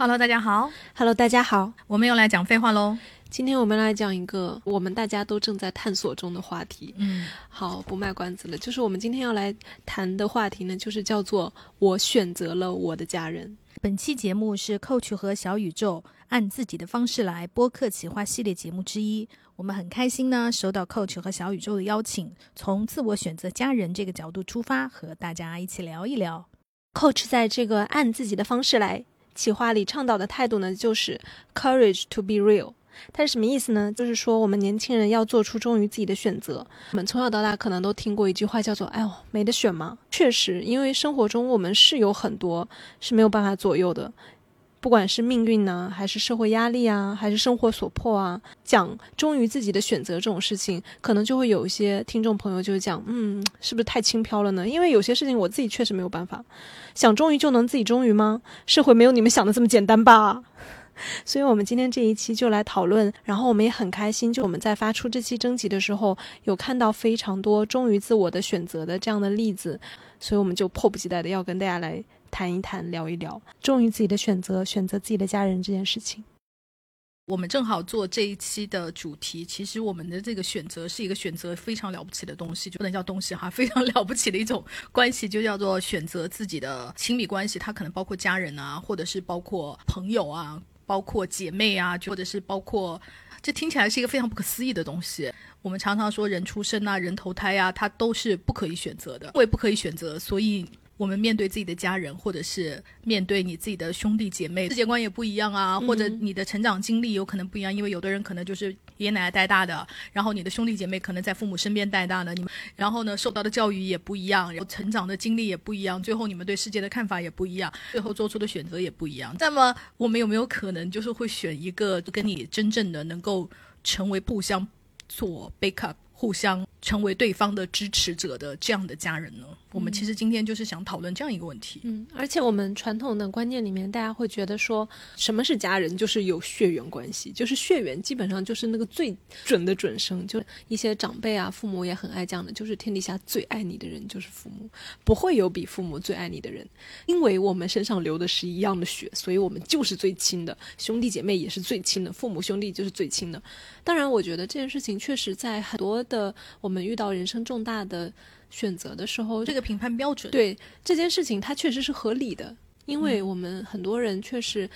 Hello，大家好。Hello，大家好，我们又来讲废话喽。今天我们来讲一个我们大家都正在探索中的话题。嗯，好，不卖关子了，就是我们今天要来谈的话题呢，就是叫做“我选择了我的家人本期节目是 Coach 和小宇宙按自己的方式来播客企划系列节目之一。我们很开心呢，收到 Coach 和小宇宙的邀请，从自我选择家人这个角度出发，和大家一起聊一聊。” Coach 在这个按自己的方式来企划里倡导的态度呢，就是 “courage to be real”。它是什么意思呢？就是说，我们年轻人要做出忠于自己的选择。我们从小到大可能都听过一句话，叫做“哎呦，没得选吗？”确实，因为生活中我们是有很多是没有办法左右的，不管是命运呢，还是社会压力啊，还是生活所迫啊。讲忠于自己的选择这种事情，可能就会有一些听众朋友就讲，嗯，是不是太轻飘了呢？因为有些事情我自己确实没有办法，想忠于就能自己忠于吗？社会没有你们想的这么简单吧？所以，我们今天这一期就来讨论，然后我们也很开心，就我们在发出这期征集的时候，有看到非常多忠于自我的选择的这样的例子，所以我们就迫不及待的要跟大家来谈一谈、聊一聊忠于自己的选择、选择自己的家人这件事情。我们正好做这一期的主题，其实我们的这个选择是一个选择非常了不起的东西，就不能叫东西哈，非常了不起的一种关系，就叫做选择自己的亲密关系，它可能包括家人啊，或者是包括朋友啊。包括姐妹啊，或者是包括，这听起来是一个非常不可思议的东西。我们常常说人出生啊，人投胎啊，它都是不可以选择的。因为不可以选择，所以我们面对自己的家人，或者是面对你自己的兄弟姐妹，世界观也不一样啊，或者你的成长经历有可能不一样。因为有的人可能就是爷爷奶奶带大的，然后你的兄弟姐妹可能在父母身边带大的，你们然后呢受到的教育也不一样，然后成长的经历也不一样，最后你们对世界的看法也不一样，最后做出的选择也不一样。那么我们有没有可能就是会选一个跟你真正的能够成为互相做 backup，互相成为对方的支持者的这样的家人呢？我们其实今天就是想讨论这样一个问题。嗯，而且我们传统的观念里面，大家会觉得说，什么是家人，就是有血缘关系，就是血缘基本上就是那个最准的准生。就一些长辈啊、父母也很爱讲的，就是天底下最爱你的人就是父母，不会有比父母最爱你的人，因为我们身上流的是一样的血，所以我们就是最亲的，兄弟姐妹也是最亲的，父母兄弟就是最亲的。当然，我觉得这件事情确实在很多的我们遇到人生重大的。选择的时候，这个评判标准对这件事情，它确实是合理的，因为我们很多人确实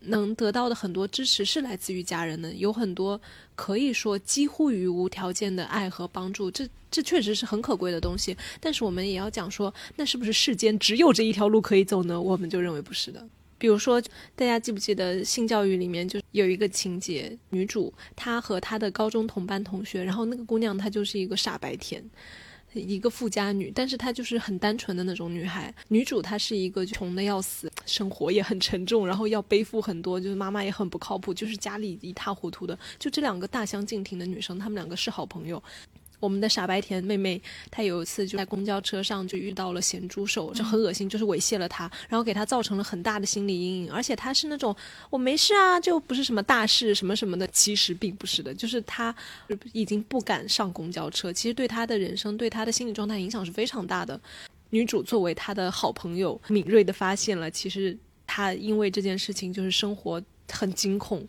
能得到的很多支持是来自于家人的，有很多可以说几乎于无条件的爱和帮助，这这确实是很可贵的东西。但是我们也要讲说，那是不是世间只有这一条路可以走呢？我们就认为不是的。比如说，大家记不记得性教育里面就有一个情节，女主她和她的高中同班同学，然后那个姑娘她就是一个傻白甜。一个富家女，但是她就是很单纯的那种女孩。女主她是一个穷的要死，生活也很沉重，然后要背负很多，就是妈妈也很不靠谱，就是家里一塌糊涂的。就这两个大相径庭的女生，她们两个是好朋友。我们的傻白甜妹妹，她有一次就在公交车上就遇到了咸猪手，就很恶心，就是猥亵了她，然后给她造成了很大的心理阴影。而且她是那种我没事啊，就不是什么大事什么什么的，其实并不是的，就是她已经不敢上公交车，其实对她的人生、对她的心理状态影响是非常大的。女主作为她的好朋友，敏锐的发现了，其实她因为这件事情就是生活很惊恐。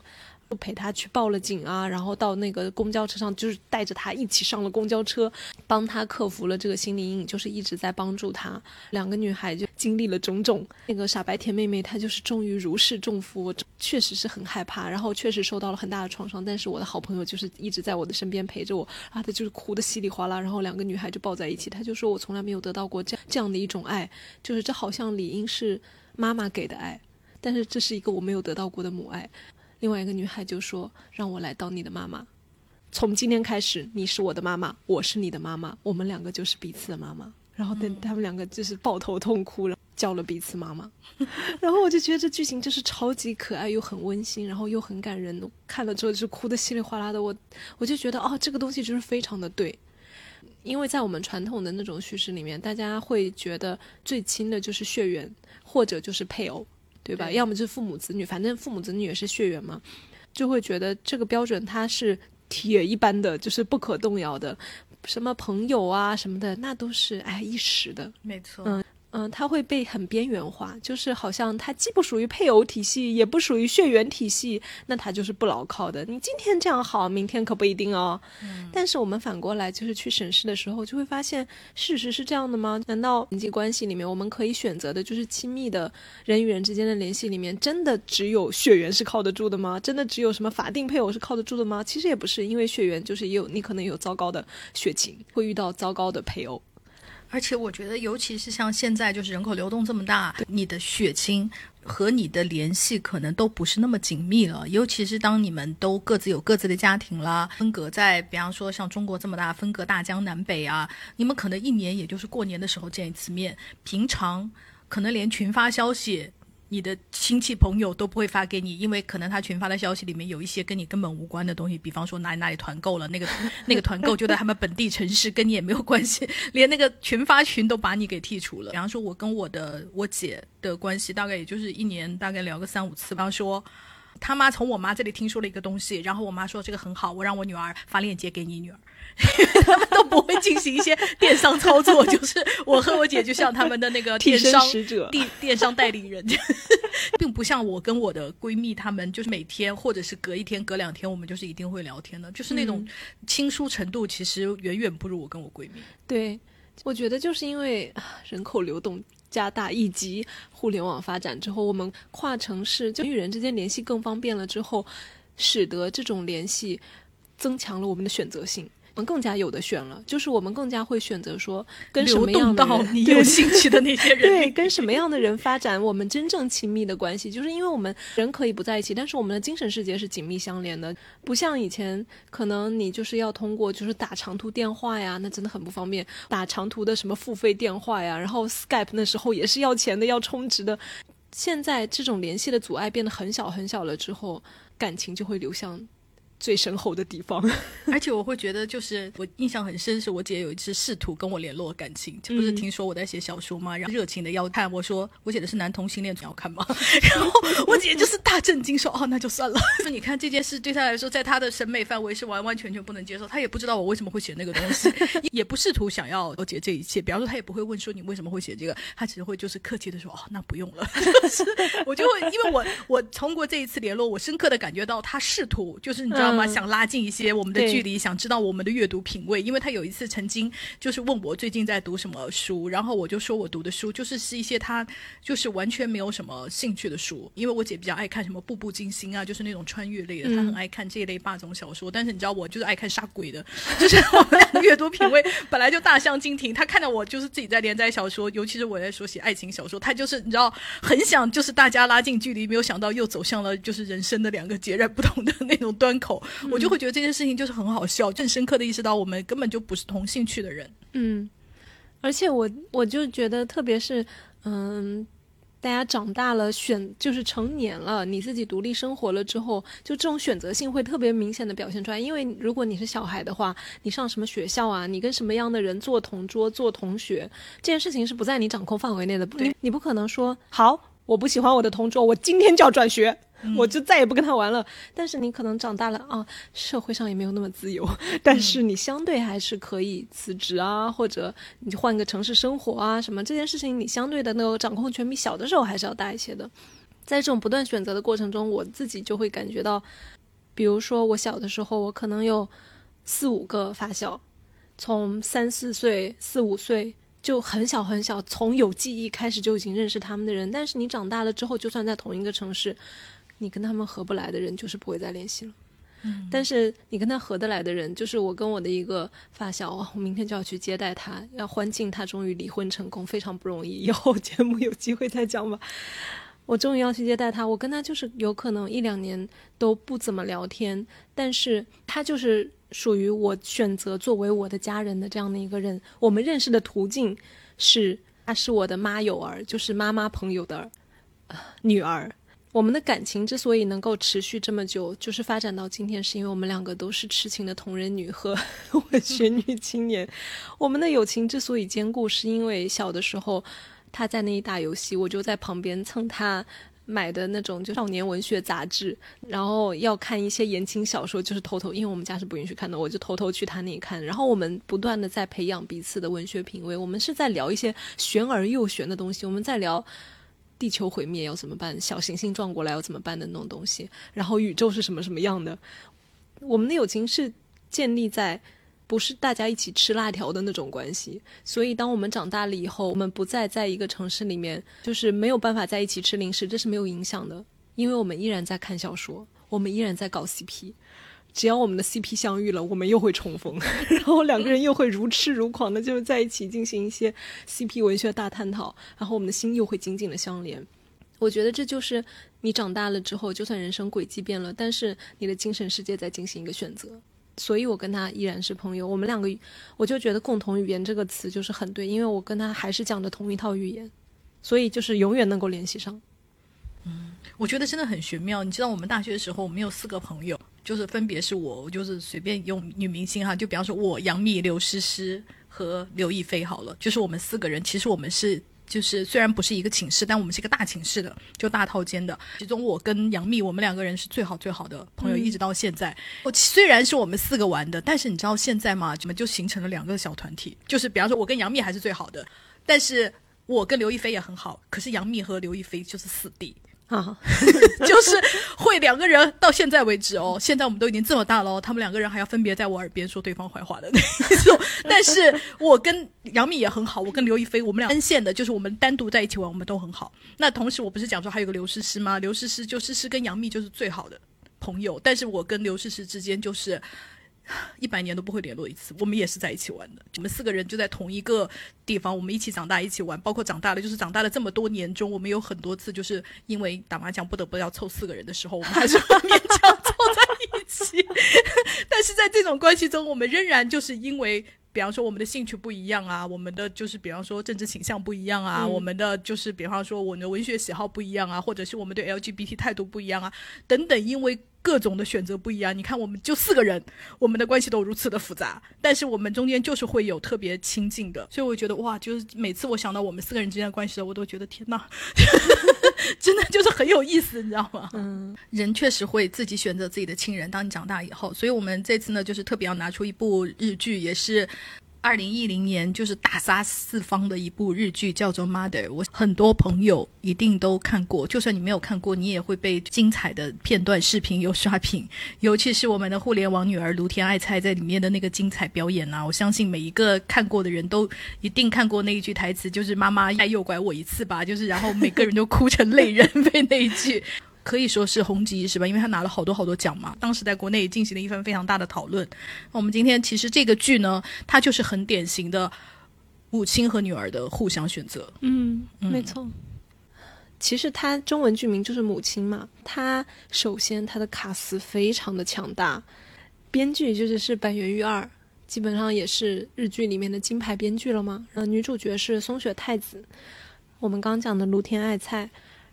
就陪他去报了警啊，然后到那个公交车上，就是带着他一起上了公交车，帮他克服了这个心理阴影，就是一直在帮助他。两个女孩就经历了种种。那个傻白甜妹妹她就是终于如释重负，我确实是很害怕，然后确实受到了很大的创伤。但是我的好朋友就是一直在我的身边陪着我，啊，她就是哭得稀里哗啦。然后两个女孩就抱在一起，她就说我从来没有得到过这样这样的一种爱，就是这好像理应是妈妈给的爱，但是这是一个我没有得到过的母爱。另外一个女孩就说：“让我来当你的妈妈，从今天开始，你是我的妈妈，我是你的妈妈，我们两个就是彼此的妈妈。”然后等他们两个就是抱头痛哭，然后叫了彼此妈妈。然后我就觉得这剧情就是超级可爱，又很温馨，然后又很感人。看了之后就哭得稀里哗啦的。我我就觉得哦，这个东西就是非常的对，因为在我们传统的那种叙事里面，大家会觉得最亲的就是血缘，或者就是配偶。对吧？对要么就是父母子女，反正父母子女也是血缘嘛，就会觉得这个标准它是铁一般的，就是不可动摇的。什么朋友啊什么的，那都是哎一时的。没错，嗯嗯，它会被很边缘化，就是好像它既不属于配偶体系，也不属于血缘体系，那它就是不牢靠的。你今天这样好，明天可不一定哦。嗯。但是我们反过来就是去审视的时候，就会发现事实是这样的吗？难道人际关系里面我们可以选择的就是亲密的人与人之间的联系里面，真的只有血缘是靠得住的吗？真的只有什么法定配偶是靠得住的吗？其实也不是，因为血缘就是也有你可能有糟糕的血情，会遇到糟糕的配偶。而且我觉得，尤其是像现在，就是人口流动这么大，你的血亲和你的联系可能都不是那么紧密了。尤其是当你们都各自有各自的家庭了，分隔在，比方说像中国这么大，分隔大江南北啊，你们可能一年也就是过年的时候见一次面，平常可能连群发消息。你的亲戚朋友都不会发给你，因为可能他群发的消息里面有一些跟你根本无关的东西，比方说哪里哪里团购了，那个 那个团购就在他们本地城市，跟你也没有关系，连那个群发群都把你给剔除了。比方说，我跟我的我姐的关系大概也就是一年大概聊个三五次。比方说，他妈从我妈这里听说了一个东西，然后我妈说这个很好，我让我女儿发链接给你女儿。他们都不会进行一些电商操作，就是我和我姐就像他们的那个电商使者、电电商代理人，并不像我跟我的闺蜜，她们就是每天或者是隔一天、隔两天，我们就是一定会聊天的，就是那种亲疏程度，其实远远不如我跟我闺蜜。对，我觉得就是因为人口流动加大，以及互联网发展之后，我们跨城市人与人之间联系更方便了之后，使得这种联系增强了我们的选择性。更加有的选了，就是我们更加会选择说跟什么样的人 你有兴趣的那些人，对，跟什么样的人发展我们真正亲密的关系，就是因为我们人可以不在一起，但是我们的精神世界是紧密相连的，不像以前可能你就是要通过就是打长途电话呀，那真的很不方便，打长途的什么付费电话呀，然后 Skype 那时候也是要钱的，要充值的，现在这种联系的阻碍变得很小很小了之后，感情就会流向。最深厚的地方，而且我会觉得，就是我印象很深，是我姐有一次试图跟我联络感情，这不是听说我在写小说吗？然后热情的要看，我说我写的是男同性恋，你要看吗？然后我姐就是大震惊，说哦，那就算了。说 你看这件事对她来说，在她的审美范围是完完全全不能接受，她也不知道我为什么会写那个东西，也不试图想要了解这一切。比方说，她也不会问说你为什么会写这个，她只会就是客气的说哦，那不用了。我就会因为我我通过这一次联络，我深刻的感觉到她试图就是你知道。想拉近一些我们的距离，想知道我们的阅读品味，因为他有一次曾经就是问我最近在读什么书，然后我就说我读的书就是是一些他就是完全没有什么兴趣的书，因为我姐比较爱看什么《步步惊心》啊，就是那种穿越类的，她很爱看这一类霸总小说。但是你知道我就是爱看杀鬼的，就是我们俩的阅读品味本来就大相径庭。他看到我就是自己在连载小说，尤其是我在说写爱情小说，他就是你知道很想就是大家拉近距离，没有想到又走向了就是人生的两个截然不同的那种端口。我就会觉得这件事情就是很好笑，更深刻的意识到我们根本就不是同兴趣的人。嗯，而且我我就觉得，特别是嗯，大家长大了，选就是成年了，你自己独立生活了之后，就这种选择性会特别明显的表现出来。因为如果你是小孩的话，你上什么学校啊，你跟什么样的人做同桌、做同学，这件事情是不在你掌控范围内的。你你不可能说好，我不喜欢我的同桌，我今天就要转学。我就再也不跟他玩了。但是你可能长大了啊，社会上也没有那么自由，但是你相对还是可以辞职啊，或者你换个城市生活啊，什么这件事情你相对的那个掌控权比小的时候还是要大一些的。在这种不断选择的过程中，我自己就会感觉到，比如说我小的时候，我可能有四五个发小，从三四岁、四五岁。就很小很小，从有记忆开始就已经认识他们的人，但是你长大了之后，就算在同一个城市，你跟他们合不来的人，就是不会再联系了。嗯，但是你跟他合得来的人，就是我跟我的一个发小，我明天就要去接待他，要欢庆他终于离婚成功，非常不容易。以后节目有机会再讲吧。我终于要去接待他，我跟他就是有可能一两年都不怎么聊天，但是他就是。属于我选择作为我的家人的这样的一个人，我们认识的途径是，他是我的妈友儿，就是妈妈朋友的女儿。我们的感情之所以能够持续这么久，就是发展到今天，是因为我们两个都是痴情的同人女和 文学女青年。我们的友情之所以坚固，是因为小的时候他在那里打游戏，我就在旁边蹭他。买的那种就少年文学杂志，然后要看一些言情小说，就是偷偷，因为我们家是不允许看的，我就偷偷去他那里看。然后我们不断的在培养彼此的文学品味，我们是在聊一些玄而又玄的东西，我们在聊地球毁灭要怎么办，小行星撞过来要怎么办的那种东西，然后宇宙是什么什么样的。我们的友情是建立在。不是大家一起吃辣条的那种关系，所以当我们长大了以后，我们不再在一个城市里面，就是没有办法在一起吃零食，这是没有影响的，因为我们依然在看小说，我们依然在搞 CP，只要我们的 CP 相遇了，我们又会重逢，然后两个人又会如痴如狂的就是在一起进行一些 CP 文学大探讨，然后我们的心又会紧紧的相连。我觉得这就是你长大了之后，就算人生轨迹变了，但是你的精神世界在进行一个选择。所以，我跟他依然是朋友。我们两个，我就觉得“共同语言”这个词就是很对，因为我跟他还是讲的同一套语言，所以就是永远能够联系上。嗯，我觉得真的很玄妙。你知道，我们大学的时候，我们有四个朋友，就是分别是我，我就是随便用女明星哈，就比方说我杨幂、刘诗诗和刘亦菲好了，就是我们四个人。其实我们是。就是虽然不是一个寝室，但我们是一个大寝室的，就大套间的。其中我跟杨幂，我们两个人是最好最好的朋友，一直到现在。我虽然是我们四个玩的，但是你知道现在吗？怎么就形成了两个小团体。就是比方说，我跟杨幂还是最好的，但是我跟刘亦菲也很好。可是杨幂和刘亦菲就是四弟。啊，就是会两个人到现在为止哦，现在我们都已经这么大了，他们两个人还要分别在我耳边说对方坏话的那种。但是我跟杨幂也很好，我跟刘亦菲，我们俩分线的，就是我们单独在一起玩，我们都很好。那同时，我不是讲说还有个刘诗诗吗？刘诗诗就诗诗跟杨幂就是最好的朋友，但是我跟刘诗诗之间就是。一百年都不会联络一次，我们也是在一起玩的。我们四个人就在同一个地方，我们一起长大，一起玩。包括长大了，就是长大了这么多年中，我们有很多次就是因为打麻将不得不要凑四个人的时候，我们还是勉强凑在一起。但是在这种关系中，我们仍然就是因为，比方说我们的兴趣不一样啊，我们的就是比方说政治倾向不一样啊，我们的就是比方说我们的文学喜好不一样啊，或者是我们对 LGBT 态度不一样啊，等等，因为。各种的选择不一样，你看，我们就四个人，我们的关系都如此的复杂，但是我们中间就是会有特别亲近的，所以我觉得哇，就是每次我想到我们四个人之间的关系的，我都觉得天哪，真的就是很有意思，你知道吗？嗯，人确实会自己选择自己的亲人。当你长大以后，所以我们这次呢，就是特别要拿出一部日剧，也是。二零一零年就是大杀四方的一部日剧，叫做《Mother》。我很多朋友一定都看过，就算你没有看过，你也会被精彩的片段视频有刷屏。尤其是我们的互联网女儿卢田爱菜在里面的那个精彩表演啊！我相信每一个看过的人都一定看过那一句台词，就是“妈妈再诱拐我一次吧”，就是然后每个人都哭成泪人，被那一句。可以说是红极一时吧，因为他拿了好多好多奖嘛。当时在国内也进行了一番非常大的讨论。我们今天其实这个剧呢，它就是很典型的母亲和女儿的互相选择。嗯，没错。其实它中文剧名就是《母亲》嘛。它首先它的卡司非常的强大，编剧就是是板垣裕二，基本上也是日剧里面的金牌编剧了嘛。呃，女主角是松雪太子，我们刚讲的芦田爱菜。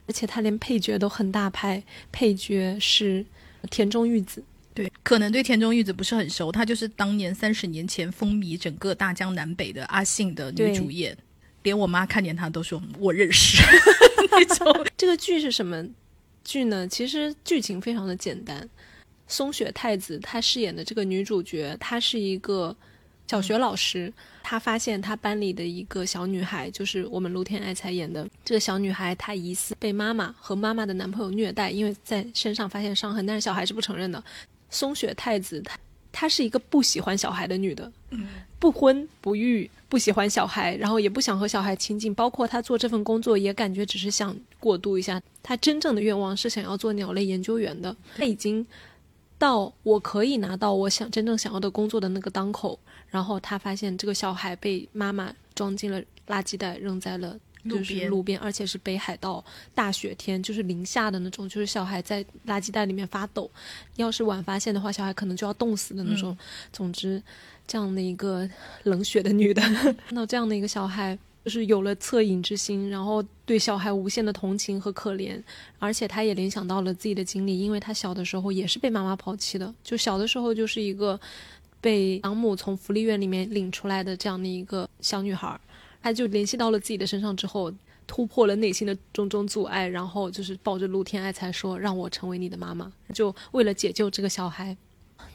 而且他连配角都很大牌，配角是田中裕子。对，可能对田中裕子不是很熟，她就是当年三十年前风靡整个大江南北的阿信的女主演，连我妈看见她都说我认识。那种这个剧是什么剧呢？其实剧情非常的简单，松雪太子她饰演的这个女主角，她是一个。小学老师，他发现他班里的一个小女孩，就是我们芦田爱才演的这个小女孩，她疑似被妈妈和妈妈的男朋友虐待，因为在身上发现伤痕，但是小孩是不承认的。松雪太子，她她是一个不喜欢小孩的女的，不婚不育，不喜欢小孩，然后也不想和小孩亲近，包括她做这份工作也感觉只是想过渡一下。她真正的愿望是想要做鸟类研究员的。她已经到我可以拿到我想真正想要的工作的那个当口。然后他发现这个小孩被妈妈装进了垃圾袋，扔在了就是路边，而且是北海道大雪天，就是零下的那种，就是小孩在垃圾袋里面发抖。要是晚发现的话，小孩可能就要冻死的那种。总之，这样的一个冷血的女的，看到这样的一个小孩，就是有了恻隐之心，然后对小孩无限的同情和可怜，而且他也联想到了自己的经历，因为他小的时候也是被妈妈抛弃的，就小的时候就是一个。被养母从福利院里面领出来的这样的一个小女孩，她就联系到了自己的身上之后，突破了内心的种种阻碍，然后就是抱着陆天爱才说让我成为你的妈妈，就为了解救这个小孩，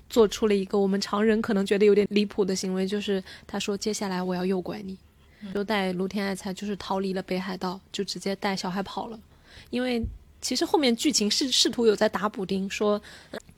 做出了一个我们常人可能觉得有点离谱的行为，就是她说接下来我要诱拐你，就带陆天爱才就是逃离了北海道，就直接带小孩跑了，因为其实后面剧情是试图有在打补丁说。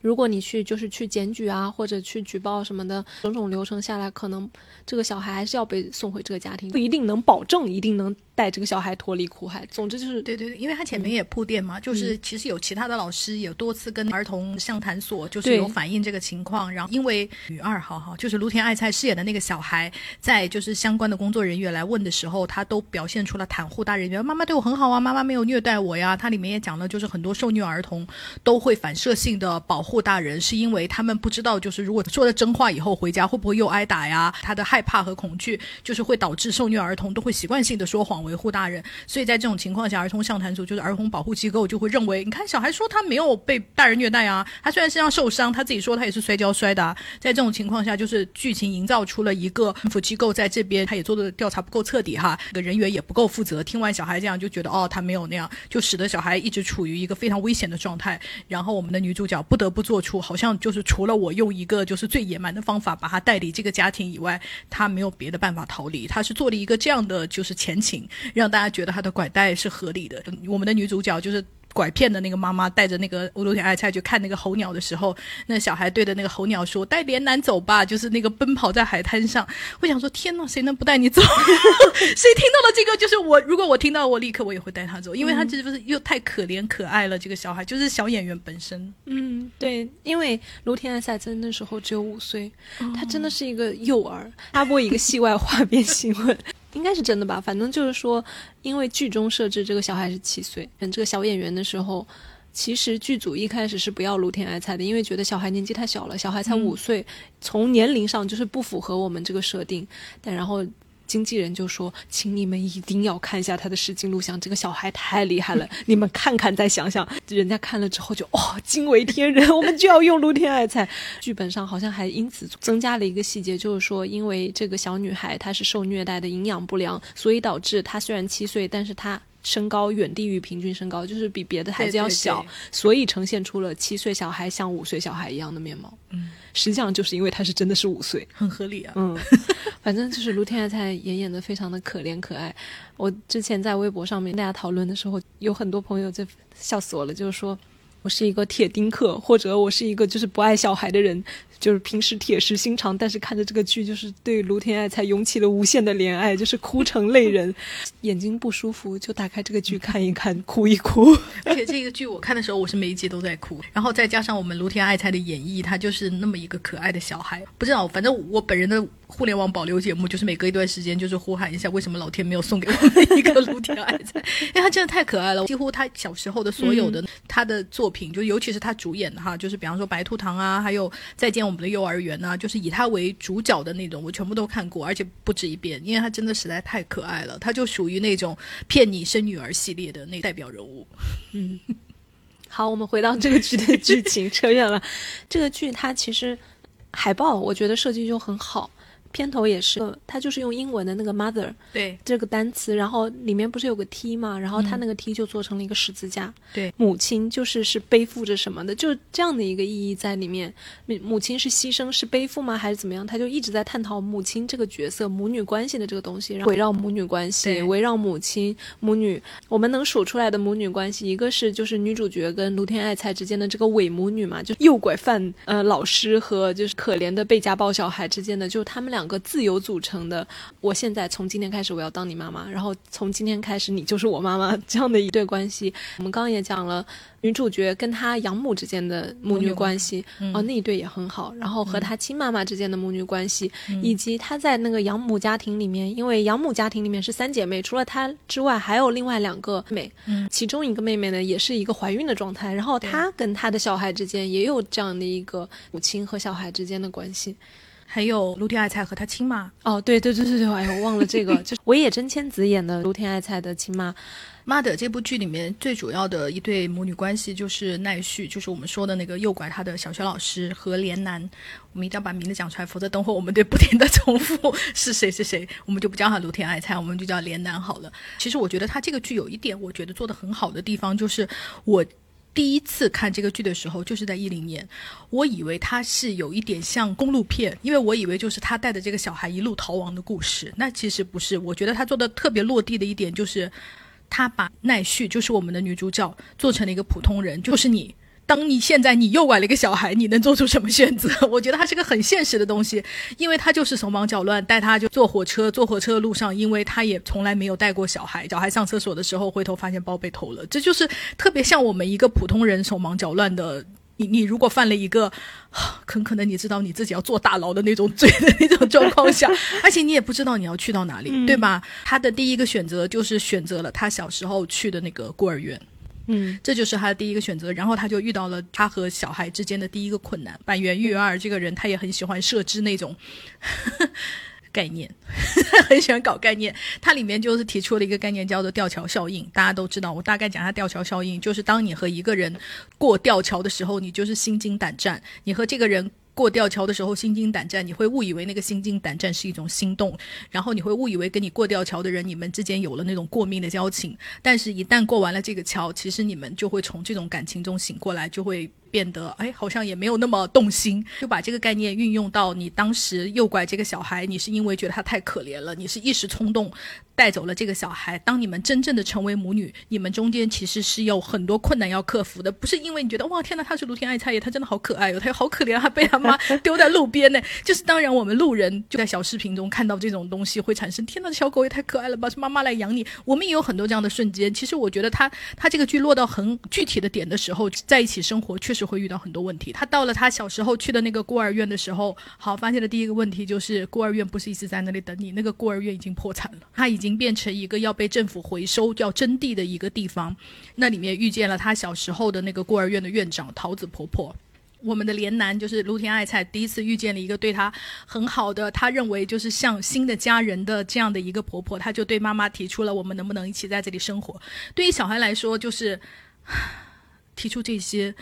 如果你去就是去检举啊，或者去举报什么的，种种流程下来，可能这个小孩还是要被送回这个家庭，不一定能保证一定能。带这个小孩脱离苦海，总之就是对对对，因为他前面也铺垫嘛，就是其实有其他的老师也多次跟儿童相谈所，就是有反映这个情况。然后因为女二号哈，就是卢田爱菜饰演的那个小孩，在就是相关的工作人员来问的时候，他都表现出了袒护大人，觉得妈妈对我很好啊，妈妈没有虐待我呀。它里面也讲了，就是很多受虐儿童都会反射性的保护大人，是因为他们不知道，就是如果说了真话以后回家会不会又挨打呀？他的害怕和恐惧，就是会导致受虐儿童都会习惯性的说谎。维护大人，所以在这种情况下，儿童相谈组就是儿童保护机构就会认为，你看小孩说他没有被大人虐待啊，他虽然身上受伤，他自己说他也是摔跤摔的。在这种情况下，就是剧情营造出了一个政府机构在这边，他也做的调查不够彻底哈，这个人员也不够负责。听完小孩这样就觉得哦，他没有那样，就使得小孩一直处于一个非常危险的状态。然后我们的女主角不得不做出好像就是除了我用一个就是最野蛮的方法把他带离这个家庭以外，他没有别的办法逃离。他是做了一个这样的就是前情。让大家觉得他的拐带是合理的。我们的女主角就是拐骗的那个妈妈，带着那个乌鲁田爱菜去看那个候鸟的时候，那小孩对着那个候鸟说：“带连南走吧。”就是那个奔跑在海滩上。我想说，天呐，谁能不带你走？谁听到了这个？就是我，如果我听到，我立刻我也会带他走，因为他这不是又太可怜可爱了。这个小孩就是小演员本身。嗯，对，因为卢田爱菜在那时候只有五岁，他真的是一个幼儿。插播一个戏外花边 新闻。应该是真的吧，反正就是说，因为剧中设置这个小孩是七岁，嗯这个小演员的时候，其实剧组一开始是不要卢天爱菜的，因为觉得小孩年纪太小了，小孩才五岁，从年龄上就是不符合我们这个设定，但然后。经纪人就说：“请你们一定要看一下他的实景录像，这个小孩太厉害了，你们看看再想想。”人家看了之后就哦，惊为天人，我们就要用露天爱菜。剧本上好像还因此增加了一个细节，就是说，因为这个小女孩她是受虐待的，营养不良，所以导致她虽然七岁，但是她。身高远低于平均身高，就是比别的孩子要小，所以呈现出了七岁小孩像五岁小孩一样的面貌。嗯，实际上就是因为他是真的是五岁，很合理啊。嗯，反正就是卢天爱菜也演的非常的可怜可爱。我之前在微博上面大家讨论的时候，有很多朋友就笑死我了，就是说我是一个铁丁克，或者我是一个就是不爱小孩的人。就是平时铁石心肠，但是看着这个剧，就是对卢天爱才涌起了无限的怜爱，就是哭成泪人，眼睛不舒服就打开这个剧看一看，哭一哭。而且这个剧我看的时候，我是每一集都在哭。然后再加上我们卢天爱才的演绎，他就是那么一个可爱的小孩。不知道，反正我本人的互联网保留节目，就是每隔一段时间就是呼喊一下，为什么老天没有送给我们一个卢天爱才？因为他真的太可爱了。几乎他小时候的所有的他的作品，就尤其是他主演的哈，就是比方说《白兔糖》啊，还有《再见》。我们的幼儿园呢，就是以他为主角的那种，我全部都看过，而且不止一遍，因为他真的实在太可爱了。他就属于那种骗你生女儿系列的那代表人物。嗯，好，我们回到这个剧的剧情，扯远了。这个剧它其实海报我觉得设计就很好。片头也是，它就是用英文的那个 mother 对这个单词，然后里面不是有个 T 嘛？然后它那个 T 就做成了一个十字架。对，母亲就是是背负着什么的，就这样的一个意义在里面。母亲是牺牲，是背负吗？还是怎么样？他就一直在探讨母亲这个角色、母女关系的这个东西，然后围绕母女关系，围绕母亲、母女。我们能数出来的母女关系，一个是就是女主角跟卢天爱菜之间的这个伪母女嘛，就诱拐犯呃老师和就是可怜的被家暴小孩之间的，就他们两。个自由组成的，我现在从今天开始我要当你妈妈，然后从今天开始你就是我妈妈这样的一对关系。我们刚刚也讲了女主角跟她养母之间的母女关系，哦，那一对也很好。然后和她亲妈妈之间的母女关系，以及她在那个养母家庭里面，因为养母家庭里面是三姐妹，除了她之外还有另外两个妹，嗯，其中一个妹妹呢也是一个怀孕的状态，然后她跟她的小孩之间也有这样的一个母亲和小孩之间的关系。还有卢天爱菜和他亲妈哦，对对对对对，哎呀，我忘了这个，就是尾野真千子演的卢天爱菜的亲妈，妈的这部剧里面最主要的一对母女关系就是奈绪，就是我们说的那个诱拐她的小学老师和连南。我们一定要把名字讲出来，否则等会我们得不停的重复 是谁是谁，我们就不叫他卢天爱菜，我们就叫连南好了。其实我觉得他这个剧有一点，我觉得做的很好的地方，就是我第一次看这个剧的时候，就是在一零年，我以为他是有一点像公路片，因为我以为就是他带着这个小孩一路逃亡的故事，那其实不是。我觉得他做的特别落地的一点就是。他把奈绪，就是我们的女主角，做成了一个普通人，就是你。当你现在你诱拐了一个小孩，你能做出什么选择？我觉得它是个很现实的东西，因为他就是手忙脚乱，带他就坐火车，坐火车的路上，因为他也从来没有带过小孩，小孩上厕所的时候回头发现包被偷了，这就是特别像我们一个普通人手忙脚乱的。你 你如果犯了一个很可能你知道你自己要坐大牢的那种罪的那种状况下，而且你也不知道你要去到哪里，对吧？他的第一个选择就是选择了他小时候去的那个孤儿院，嗯，这就是他的第一个选择。然后他就遇到了他和小孩之间的第一个困难。板垣育二这个人，他也很喜欢设置那种。概念 很喜欢搞概念，它里面就是提出了一个概念叫做吊桥效应。大家都知道，我大概讲下吊桥效应，就是当你和一个人过吊桥的时候，你就是心惊胆战。你和这个人过吊桥的时候心惊胆战，你会误以为那个心惊胆战是一种心动，然后你会误以为跟你过吊桥的人，你们之间有了那种过命的交情。但是，一旦过完了这个桥，其实你们就会从这种感情中醒过来，就会。变得哎，好像也没有那么动心，就把这个概念运用到你当时诱拐这个小孩，你是因为觉得他太可怜了，你是一时冲动带走了这个小孩。当你们真正的成为母女，你们中间其实是有很多困难要克服的，不是因为你觉得哇天哪，他是卢天爱菜叶，他真的好可爱哟，他又好可怜，他 被他妈丢在路边呢。就是当然，我们路人就在小视频中看到这种东西，会产生天哪，小狗也太可爱了吧，是妈妈来养你。我们也有很多这样的瞬间。其实我觉得他他这个剧落到很具体的点的时候，在一起生活确实。会遇到很多问题。他到了他小时候去的那个孤儿院的时候，好发现的第一个问题就是孤儿院不是一直在那里等你，那个孤儿院已经破产了，他已经变成一个要被政府回收、要征地的一个地方。那里面遇见了他小时候的那个孤儿院的院长桃子婆婆。我们的连南就是卢田爱菜，第一次遇见了一个对他很好的，他认为就是像新的家人的这样的一个婆婆，他就对妈妈提出了我们能不能一起在这里生活。对于小孩来说，就是提出这些。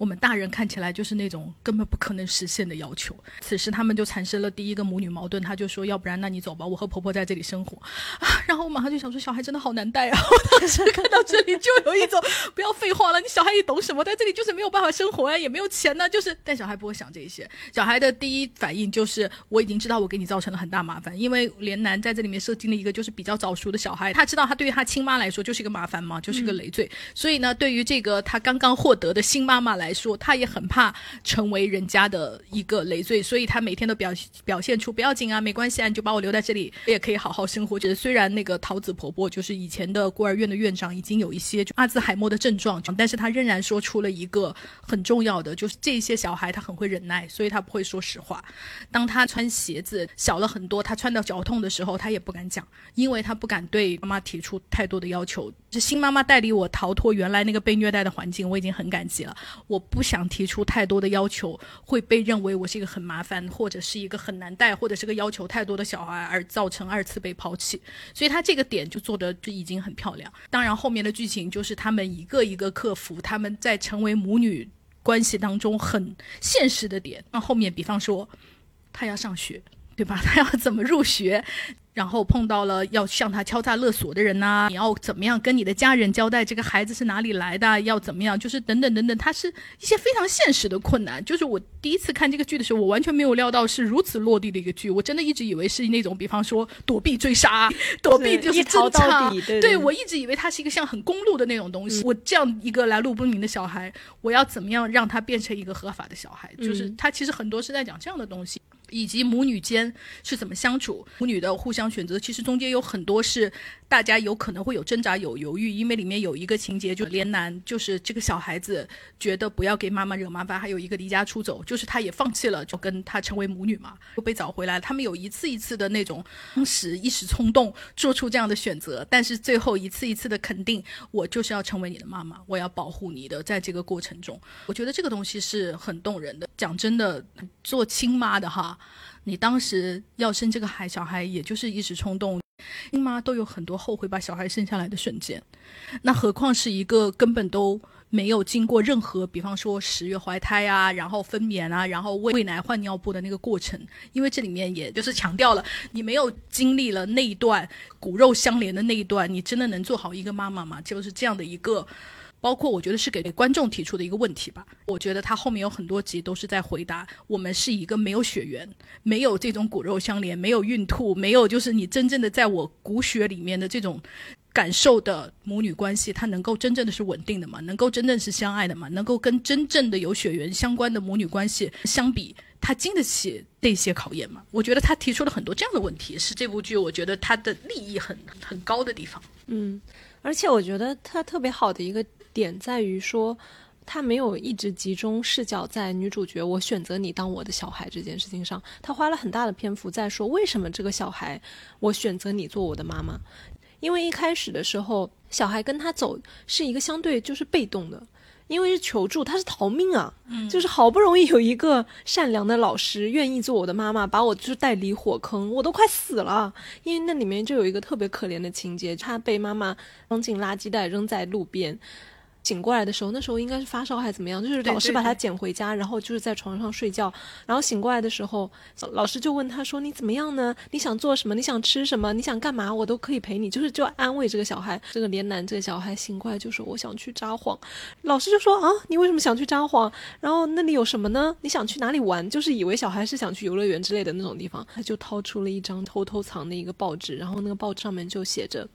我们大人看起来就是那种根本不可能实现的要求。此时他们就产生了第一个母女矛盾，他就说：“要不然，那你走吧，我和婆婆在这里生活。”啊，然后我马上就想说：“小孩真的好难带啊！”我当时看到这里就有一种不要废话了，你小孩也懂什么？在这里就是没有办法生活啊，也没有钱呢，就是但小孩不会想这些。小孩的第一反应就是我已经知道我给你造成了很大麻烦，因为连南在这里面设定了一个就是比较早熟的小孩，他知道他对于他亲妈来说就是一个麻烦嘛，就是个累赘。所以呢，对于这个他刚刚获得的新妈妈来说，他也很怕成为人家的一个累赘，所以他每天都表表现出不要紧啊，没关系啊，你就把我留在这里，我也可以好好生活。就是虽然那个桃子婆婆就是以前的孤儿院的院长，已经有一些阿兹海默的症状，但是他仍然说出了一个很重要的，就是这些小孩他很会忍耐，所以他不会说实话。当他穿鞋子小了很多，他穿到脚痛的时候，他也不敢讲，因为他不敢对妈妈提出太多的要求。是新妈妈带领我逃脱原来那个被虐待的环境，我已经很感激了。我不想提出太多的要求，会被认为我是一个很麻烦，或者是一个很难带，或者是个要求太多的小孩，而造成二次被抛弃。所以他这个点就做的就已经很漂亮。当然后面的剧情就是他们一个一个克服他们在成为母女关系当中很现实的点。那后面比方说，他要上学，对吧？他要怎么入学？然后碰到了要向他敲诈勒索的人呐，你要怎么样跟你的家人交代这个孩子是哪里来的？要怎么样？就是等等等等，他是一些非常现实的困难。就是我第一次看这个剧的时候，我完全没有料到是如此落地的一个剧。我真的一直以为是那种，比方说躲避追杀，躲避就是逃到底。对我一直以为它是一个像很公路的那种东西。我这样一个来路不明的小孩，我要怎么样让他变成一个合法的小孩？就是他其实很多是在讲这样的东西。以及母女间是怎么相处，母女的互相选择，其实中间有很多是大家有可能会有挣扎、有犹豫，因为里面有一个情节，就连南就是这个小孩子觉得不要给妈妈惹麻烦，还有一个离家出走，就是他也放弃了，就跟他成为母女嘛，又被找回来。他们有一次一次的那种当时一时冲动做出这样的选择，但是最后一次一次的肯定，我就是要成为你的妈妈，我要保护你的，在这个过程中，我觉得这个东西是很动人的。讲真的，做亲妈的哈。你当时要生这个孩小孩，也就是一时冲动。妈都有很多后悔把小孩生下来的瞬间，那何况是一个根本都没有经过任何，比方说十月怀胎啊，然后分娩啊，然后喂喂奶换尿布的那个过程，因为这里面也就是强调了，你没有经历了那一段骨肉相连的那一段，你真的能做好一个妈妈吗？就是这样的一个。包括我觉得是给观众提出的一个问题吧。我觉得他后面有很多集都是在回答：我们是一个没有血缘、没有这种骨肉相连、没有孕吐、没有就是你真正的在我骨血里面的这种感受的母女关系，它能够真正的是稳定的吗？能够真正是相爱的吗？能够跟真正的有血缘相关的母女关系相比，它经得起这些考验吗？我觉得他提出了很多这样的问题，是这部剧我觉得它的利益很很高的地方。嗯，而且我觉得他特别好的一个。点在于说，他没有一直集中视角在女主角“我选择你当我的小孩”这件事情上，他花了很大的篇幅在说为什么这个小孩我选择你做我的妈妈。因为一开始的时候，小孩跟他走是一个相对就是被动的，因为是求助，他是逃命啊，就是好不容易有一个善良的老师愿意做我的妈妈，把我就是带离火坑，我都快死了。因为那里面就有一个特别可怜的情节，他被妈妈装进垃圾袋扔在路边。醒过来的时候，那时候应该是发烧还是怎么样？就是老师把他捡回家，然后就是在床上睡觉。然后醒过来的时候，老师就问他说：“你怎么样呢？你想做什么？你想吃什么？你想干嘛？我都可以陪你。”就是就安慰这个小孩。这个连南这个小孩醒过来就说：“我想去札幌。”老师就说：“啊，你为什么想去札幌？然后那里有什么呢？你想去哪里玩？”就是以为小孩是想去游乐园之类的那种地方。他就掏出了一张偷偷藏的一个报纸，然后那个报纸上面就写着。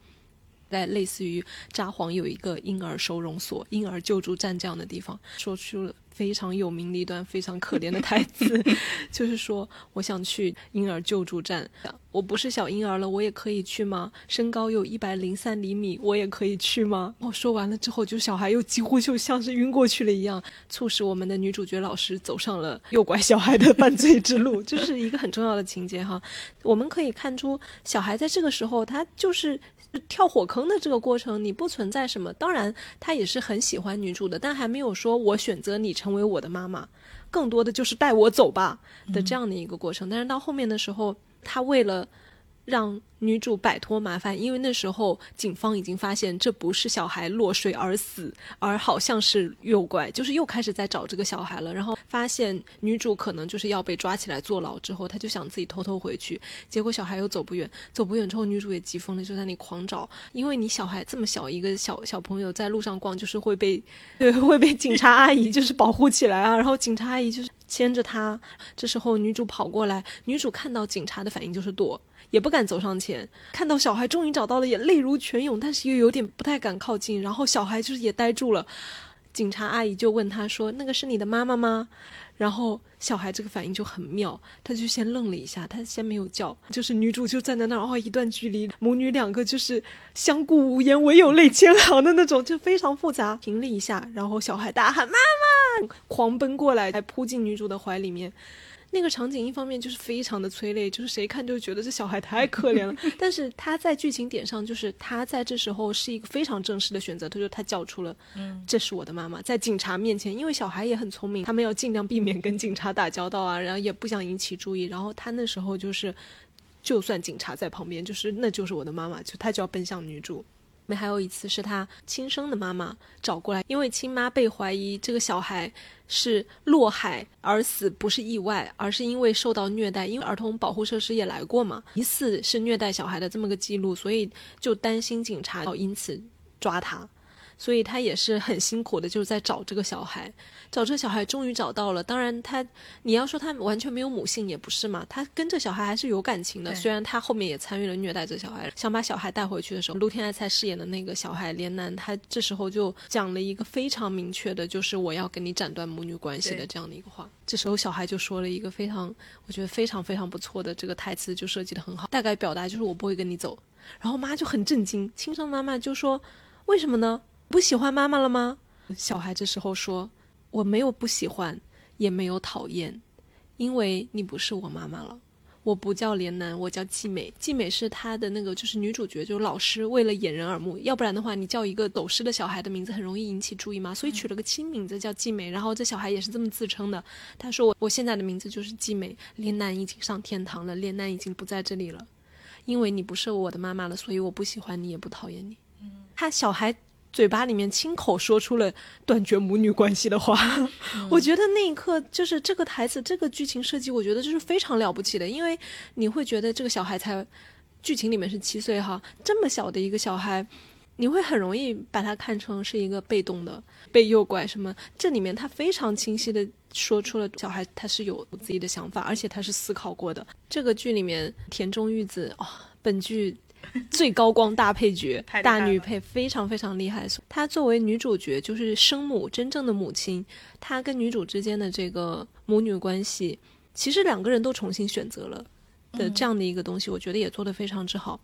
在类似于札幌有一个婴儿收容所、婴儿救助站这样的地方，说出了非常有名的一段非常可怜的台词，就是说：“我想去婴儿救助站，我不是小婴儿了，我也可以去吗？身高有一百零三厘米，我也可以去吗？”哦，说完了之后，就小孩又几乎就像是晕过去了一样，促使我们的女主角老师走上了诱拐小孩的犯罪之路，这是一个很重要的情节哈。我们可以看出，小孩在这个时候，他就是。跳火坑的这个过程，你不存在什么。当然，他也是很喜欢女主的，但还没有说我选择你成为我的妈妈，更多的就是带我走吧的这样的一个过程。但是到后面的时候，他为了。让女主摆脱麻烦，因为那时候警方已经发现这不是小孩落水而死，而好像是诱拐，就是又开始在找这个小孩了。然后发现女主可能就是要被抓起来坐牢之后，他就想自己偷偷回去。结果小孩又走不远，走不远之后，女主也急疯了，就在那里狂找。因为你小孩这么小一个小小朋友在路上逛，就是会被对 会被警察阿姨就是保护起来啊。然后警察阿姨就是牵着他，这时候女主跑过来，女主看到警察的反应就是躲。也不敢走上前，看到小孩终于找到了，也泪如泉涌，但是又有点不太敢靠近。然后小孩就是也呆住了，警察阿姨就问他说：“那个是你的妈妈吗？”然后小孩这个反应就很妙，他就先愣了一下，他先没有叫，就是女主就站在那儿，哦一段距离，母女两个就是相顾无言，唯有泪千行的那种，就非常复杂。停了一下，然后小孩大喊“妈妈”，狂奔过来，还扑进女主的怀里面。那个场景一方面就是非常的催泪，就是谁看就觉得这小孩太可怜了。但是他在剧情点上，就是他在这时候是一个非常正式的选择，他就他叫出了，嗯，这是我的妈妈，在警察面前，因为小孩也很聪明，他们要尽量避免跟警察打交道啊，然后也不想引起注意，然后他那时候就是，就算警察在旁边，就是那就是我的妈妈，就他就要奔向女主。没还有一次是他亲生的妈妈找过来，因为亲妈被怀疑这个小孩是落海而死，不是意外，而是因为受到虐待。因为儿童保护设施也来过嘛，疑似是虐待小孩的这么个记录，所以就担心警察要因此抓他。所以他也是很辛苦的，就是在找这个小孩，找这个小孩，终于找到了。当然，他你要说他完全没有母性也不是嘛，他跟这小孩还是有感情的。虽然他后面也参与了虐待这小孩，想把小孩带回去的时候，陆天爱菜饰演的那个小孩连南，他这时候就讲了一个非常明确的，就是我要跟你斩断母女关系的这样的一个话。这时候小孩就说了一个非常，我觉得非常非常不错的这个台词，就设计的很好，大概表达就是我不会跟你走。然后妈就很震惊，亲生妈妈就说为什么呢？不喜欢妈妈了吗？小孩这时候说：“我没有不喜欢，也没有讨厌，因为你不是我妈妈了。我不叫莲南，我叫季美。季美是他的那个，就是女主角，就是老师为了掩人耳目，要不然的话，你叫一个走失的小孩的名字很容易引起注意嘛，所以取了个亲名字叫季美。然后这小孩也是这么自称的，他说我我现在的名字就是季美，莲南已经上天堂了，莲南已经不在这里了。”因为你不是我的妈妈了，所以我不喜欢你，也不讨厌你。他小孩嘴巴里面亲口说出了断绝母女关系的话，我觉得那一刻就是这个台词，这个剧情设计，我觉得就是非常了不起的，因为你会觉得这个小孩才剧情里面是七岁哈，这么小的一个小孩。你会很容易把他看成是一个被动的、被诱拐什么？这里面他非常清晰的说出了小孩他是有自己的想法，而且他是思考过的。这个剧里面田中裕子哦，本剧 最高光大配角、大女配，非常非常厉害。她作为女主角，就是生母真正的母亲，她跟女主之间的这个母女关系，其实两个人都重新选择了的这样的一个东西，我觉得也做得非常之好。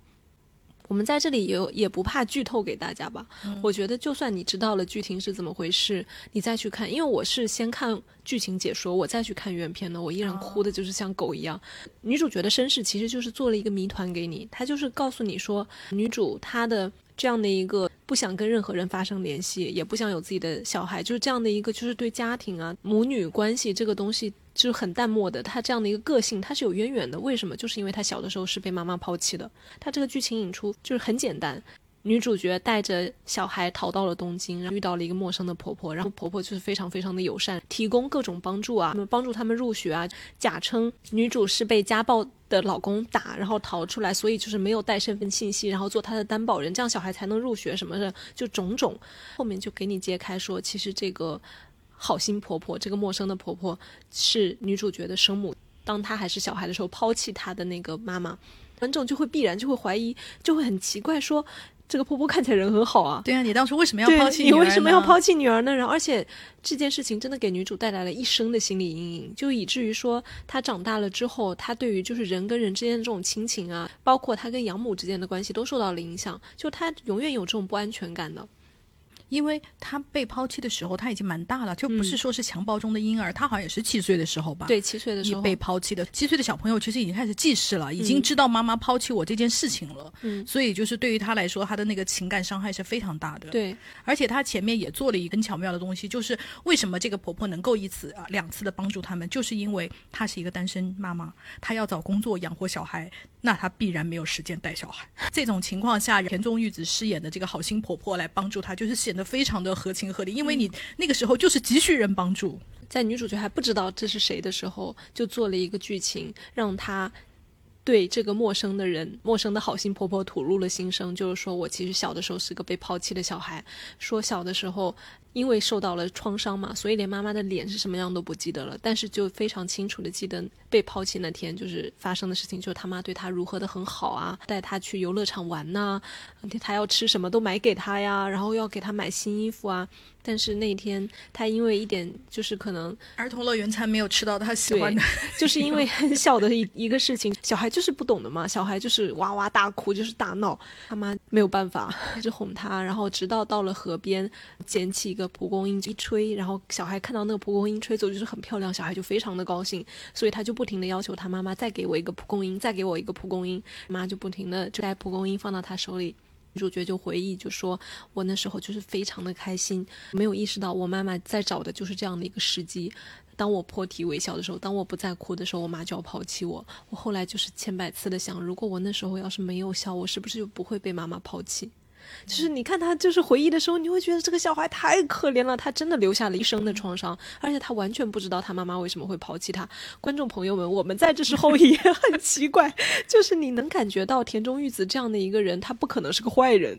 我们在这里也也不怕剧透给大家吧。我觉得就算你知道了剧情是怎么回事，你再去看，因为我是先看剧情解说，我再去看原片的，我依然哭的就是像狗一样。女主角的身世其实就是做了一个谜团给你，她就是告诉你说，女主她的这样的一个不想跟任何人发生联系，也不想有自己的小孩，就是这样的一个就是对家庭啊母女关系这个东西。就是很淡漠的，他这样的一个个性，他是有渊源的。为什么？就是因为他小的时候是被妈妈抛弃的。他这个剧情引出就是很简单，女主角带着小孩逃到了东京，然后遇到了一个陌生的婆婆，然后婆婆就是非常非常的友善，提供各种帮助啊，帮助他们入学啊，假称女主是被家暴的老公打，然后逃出来，所以就是没有带身份信息，然后做她的担保人，这样小孩才能入学什么的，就种种。后面就给你揭开说，其实这个。好心婆婆，这个陌生的婆婆是女主角的生母。当她还是小孩的时候，抛弃她的那个妈妈，观众就会必然就会怀疑，就会很奇怪，说这个婆婆看起来人很好啊。对啊，你当初为什么要抛弃？你为什么要抛弃女儿呢？然后，而且这件事情真的给女主带来了一生的心理阴影，就以至于说她长大了之后，她对于就是人跟人之间的这种亲情啊，包括她跟养母之间的关系都受到了影响，就她永远有这种不安全感的。因为他被抛弃的时候，他已经蛮大了，就不是说是襁褓中的婴儿，他好像也是七岁的时候吧？对，七岁的时候被抛弃的。七岁的小朋友其实已经开始记事了，已经知道妈妈抛弃我这件事情了。嗯，所以就是对于他来说，他的那个情感伤害是非常大的。对，而且他前面也做了一个很巧妙的东西，就是为什么这个婆婆能够一次啊两次的帮助他们，就是因为她是一个单身妈妈，她要找工作养活小孩，那她必然没有时间带小孩。这种情况下，田中裕子饰演的这个好心婆婆来帮助她，就是显得非常的合情。合理，因为你那个时候就是急需人帮助，在女主角还不知道这是谁的时候，就做了一个剧情，让她对这个陌生的人、陌生的好心婆婆吐露了心声，就是说我其实小的时候是个被抛弃的小孩，说小的时候。因为受到了创伤嘛，所以连妈妈的脸是什么样都不记得了。但是就非常清楚的记得被抛弃那天就是发生的事情，就是他妈对他如何的很好啊，带他去游乐场玩呐，他要吃什么都买给他呀，然后要给他买新衣服啊。但是那天他因为一点就是可能儿童乐园餐没有吃到他喜欢的，就是因为 很小的一一个事情，小孩就是不懂的嘛，小孩就是哇哇大哭，就是大闹，他妈没有办法 就哄他，然后直到到了河边捡起一个。蒲公英一吹，然后小孩看到那个蒲公英吹走就是很漂亮，小孩就非常的高兴，所以他就不停的要求他妈妈再给我一个蒲公英，再给我一个蒲公英。妈就不停的就带蒲公英放到他手里。女主角就回忆就说：“我那时候就是非常的开心，没有意识到我妈妈在找的就是这样的一个时机。当我破涕为笑的时候，当我不再哭的时候，我妈就要抛弃我。我后来就是千百次的想，如果我那时候要是没有笑，我是不是就不会被妈妈抛弃？”就是你看他就是回忆的时候，你会觉得这个小孩太可怜了，他真的留下了一生的创伤，而且他完全不知道他妈妈为什么会抛弃他。观众朋友们，我们在这时候 也很奇怪，就是你能感觉到田中裕子这样的一个人，他不可能是个坏人，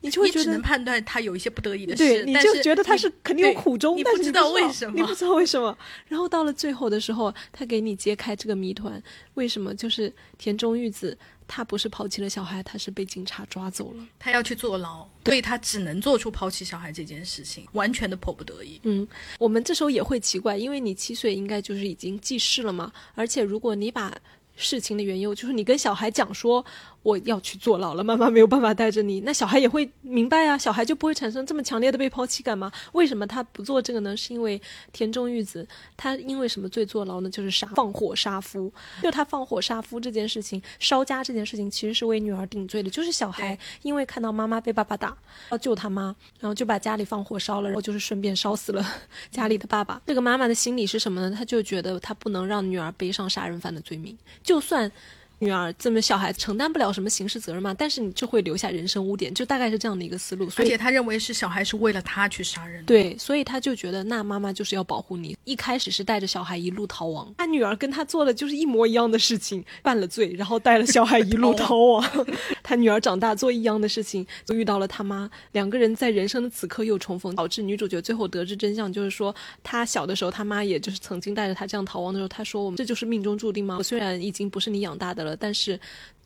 你就会觉得能判断他有一些不得已的事，你就觉得他是肯定有苦衷，你不知道为什么，你不知道为什么。然后到了最后的时候，他给你揭开这个谜团，为什么就是田中裕子。他不是抛弃了小孩，他是被警察抓走了。他要去坐牢，所以他只能做出抛弃小孩这件事情，完全的迫不得已。嗯，我们这时候也会奇怪，因为你七岁应该就是已经记事了嘛，而且如果你把事情的缘由，就是你跟小孩讲说。我要去坐牢了，妈妈没有办法带着你，那小孩也会明白啊，小孩就不会产生这么强烈的被抛弃感吗？为什么他不做这个呢？是因为田中裕子，他因为什么罪坐牢呢？就是杀放火杀夫，就他放火杀夫这件事情，烧家这件事情其实是为女儿顶罪的，就是小孩因为看到妈妈被爸爸打，要救他妈，然后就把家里放火烧了，然后就是顺便烧死了 家里的爸爸。这个妈妈的心理是什么呢？她就觉得她不能让女儿背上杀人犯的罪名，就算。女儿这么小孩子承担不了什么刑事责任嘛，但是你就会留下人生污点，就大概是这样的一个思路。而且他认为是小孩是为了他去杀人，对，所以他就觉得那妈妈就是要保护你。一开始是带着小孩一路逃亡，他女儿跟他做的就是一模一样的事情，犯了罪，然后带了小孩一路逃亡。他女儿长大做一样的事情，就遇到了他妈，两个人在人生的此刻又重逢，导致女主角最后得知真相，就是说她小的时候他妈也就是曾经带着她这样逃亡的时候，她说我们这就是命中注定吗？我虽然已经不是你养大的了。但是，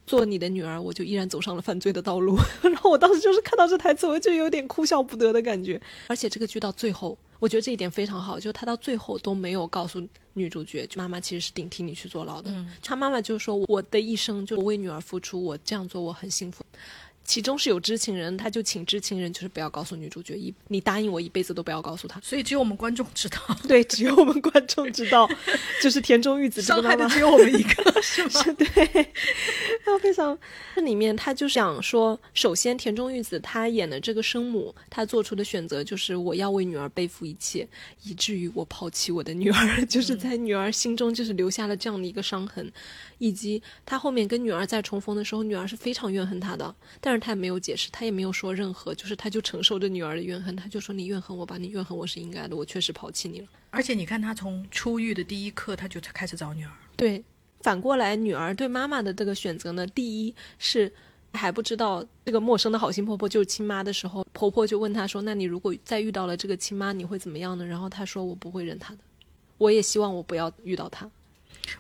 做你的女儿，我就依然走上了犯罪的道路。然后我当时就是看到这台词，我就有点哭笑不得的感觉。而且这个剧到最后，我觉得这一点非常好，就是他到最后都没有告诉女主角，就妈妈其实是顶替你去坐牢的。他妈妈就说：“我的一生就为女儿付出，我这样做我很幸福。”其中是有知情人，他就请知情人，就是不要告诉女主角一，你答应我一辈子都不要告诉他。所以只有我们观众知道，对，只有我们观众知道，就是田中裕子伤害的只有我们一个，是吗？对，然后非常这里面他就想说，首先田中裕子她演的这个生母，她做出的选择就是我要为女儿背负一切，以至于我抛弃我的女儿，就是在女儿心中就是留下了这样的一个伤痕。以及他后面跟女儿再重逢的时候，女儿是非常怨恨他的，但是他也没有解释，他也没有说任何，就是他就承受着女儿的怨恨，他就说你怨恨我吧，你怨恨我是应该的，我确实抛弃你了。而且你看他从出狱的第一刻，他就开始找女儿。对，反过来女儿对妈妈的这个选择呢，第一是还不知道这个陌生的好心婆婆就是亲妈的时候，婆婆就问她说：“那你如果再遇到了这个亲妈，你会怎么样呢？”然后她说：“我不会认她的，我也希望我不要遇到她。”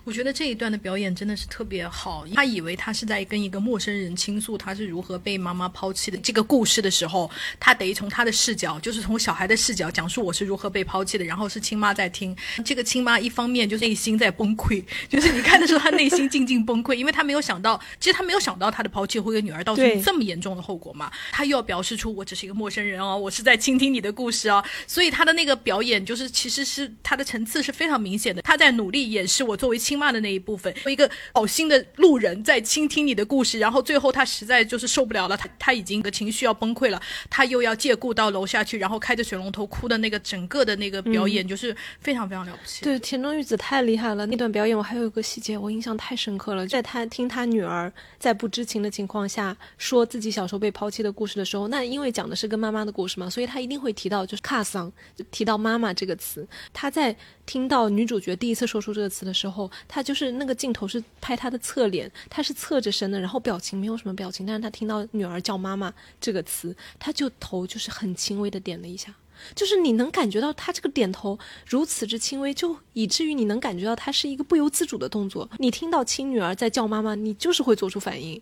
我觉得这一段的表演真的是特别好。他以为他是在跟一个陌生人倾诉他是如何被妈妈抛弃的这个故事的时候，他得从他的视角，就是从小孩的视角讲述我是如何被抛弃的。然后是亲妈在听，这个亲妈一方面就是内心在崩溃，就是你看的时候他内心静静崩溃，因为他没有想到，其实他没有想到他的抛弃会给女儿造成这么严重的后果嘛。他又要表示出我只是一个陌生人哦，我是在倾听你的故事哦。所以他的那个表演就是其实是他的层次是非常明显的，他在努力掩饰我作为。亲妈的那一部分，一个好心的路人在倾听你的故事，然后最后他实在就是受不了了，他他已经个情绪要崩溃了，他又要借故到楼下去，然后开着水龙头哭的那个整个的那个表演，就是非常非常了不起。对，田中裕子太厉害了，那段表演我还有一个细节，我印象太深刻了，在他听他女儿在不知情的情况下说自己小时候被抛弃的故事的时候，那因为讲的是跟妈妈的故事嘛，所以他一定会提到就是卡桑，就提到妈妈这个词。他在听到女主角第一次说出这个词的时候。然后他就是那个镜头是拍他的侧脸，他是侧着身的，然后表情没有什么表情，但是他听到女儿叫妈妈这个词，他就头就是很轻微的点了一下，就是你能感觉到他这个点头如此之轻微，就以至于你能感觉到他是一个不由自主的动作。你听到亲女儿在叫妈妈，你就是会做出反应，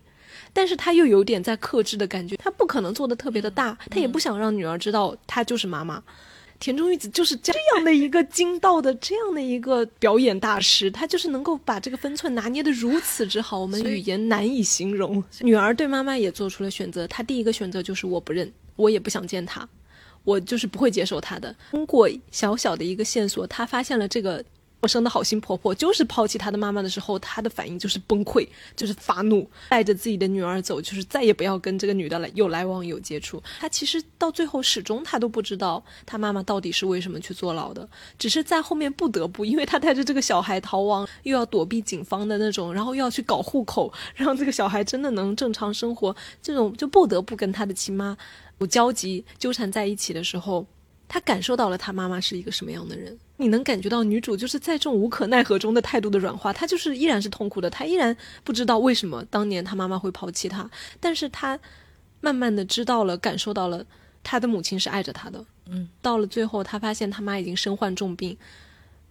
但是他又有点在克制的感觉，他不可能做的特别的大，他也不想让女儿知道他就是妈妈。田中裕子就是这样的一个精到的这样的一个表演大师，他就是能够把这个分寸拿捏的如此之好，我们语言难以形容。女儿对妈妈也做出了选择，她第一个选择就是我不认，我也不想见他，我就是不会接受他的。通过小小的一个线索，她发现了这个。我生的好心婆婆就是抛弃她的妈妈的时候，她的反应就是崩溃，就是发怒，带着自己的女儿走，就是再也不要跟这个女的来有来往有接触。她其实到最后始终她都不知道她妈妈到底是为什么去坐牢的，只是在后面不得不，因为她带着这个小孩逃亡，又要躲避警方的那种，然后又要去搞户口，让这个小孩真的能正常生活，这种就不得不跟她的亲妈有交集纠缠在一起的时候。他感受到了他妈妈是一个什么样的人，你能感觉到女主就是在这种无可奈何中的态度的软化，她就是依然是痛苦的，她依然不知道为什么当年她妈妈会抛弃她，但是她慢慢的知道了，感受到了她的母亲是爱着她的，嗯，到了最后，她发现她妈已经身患重病，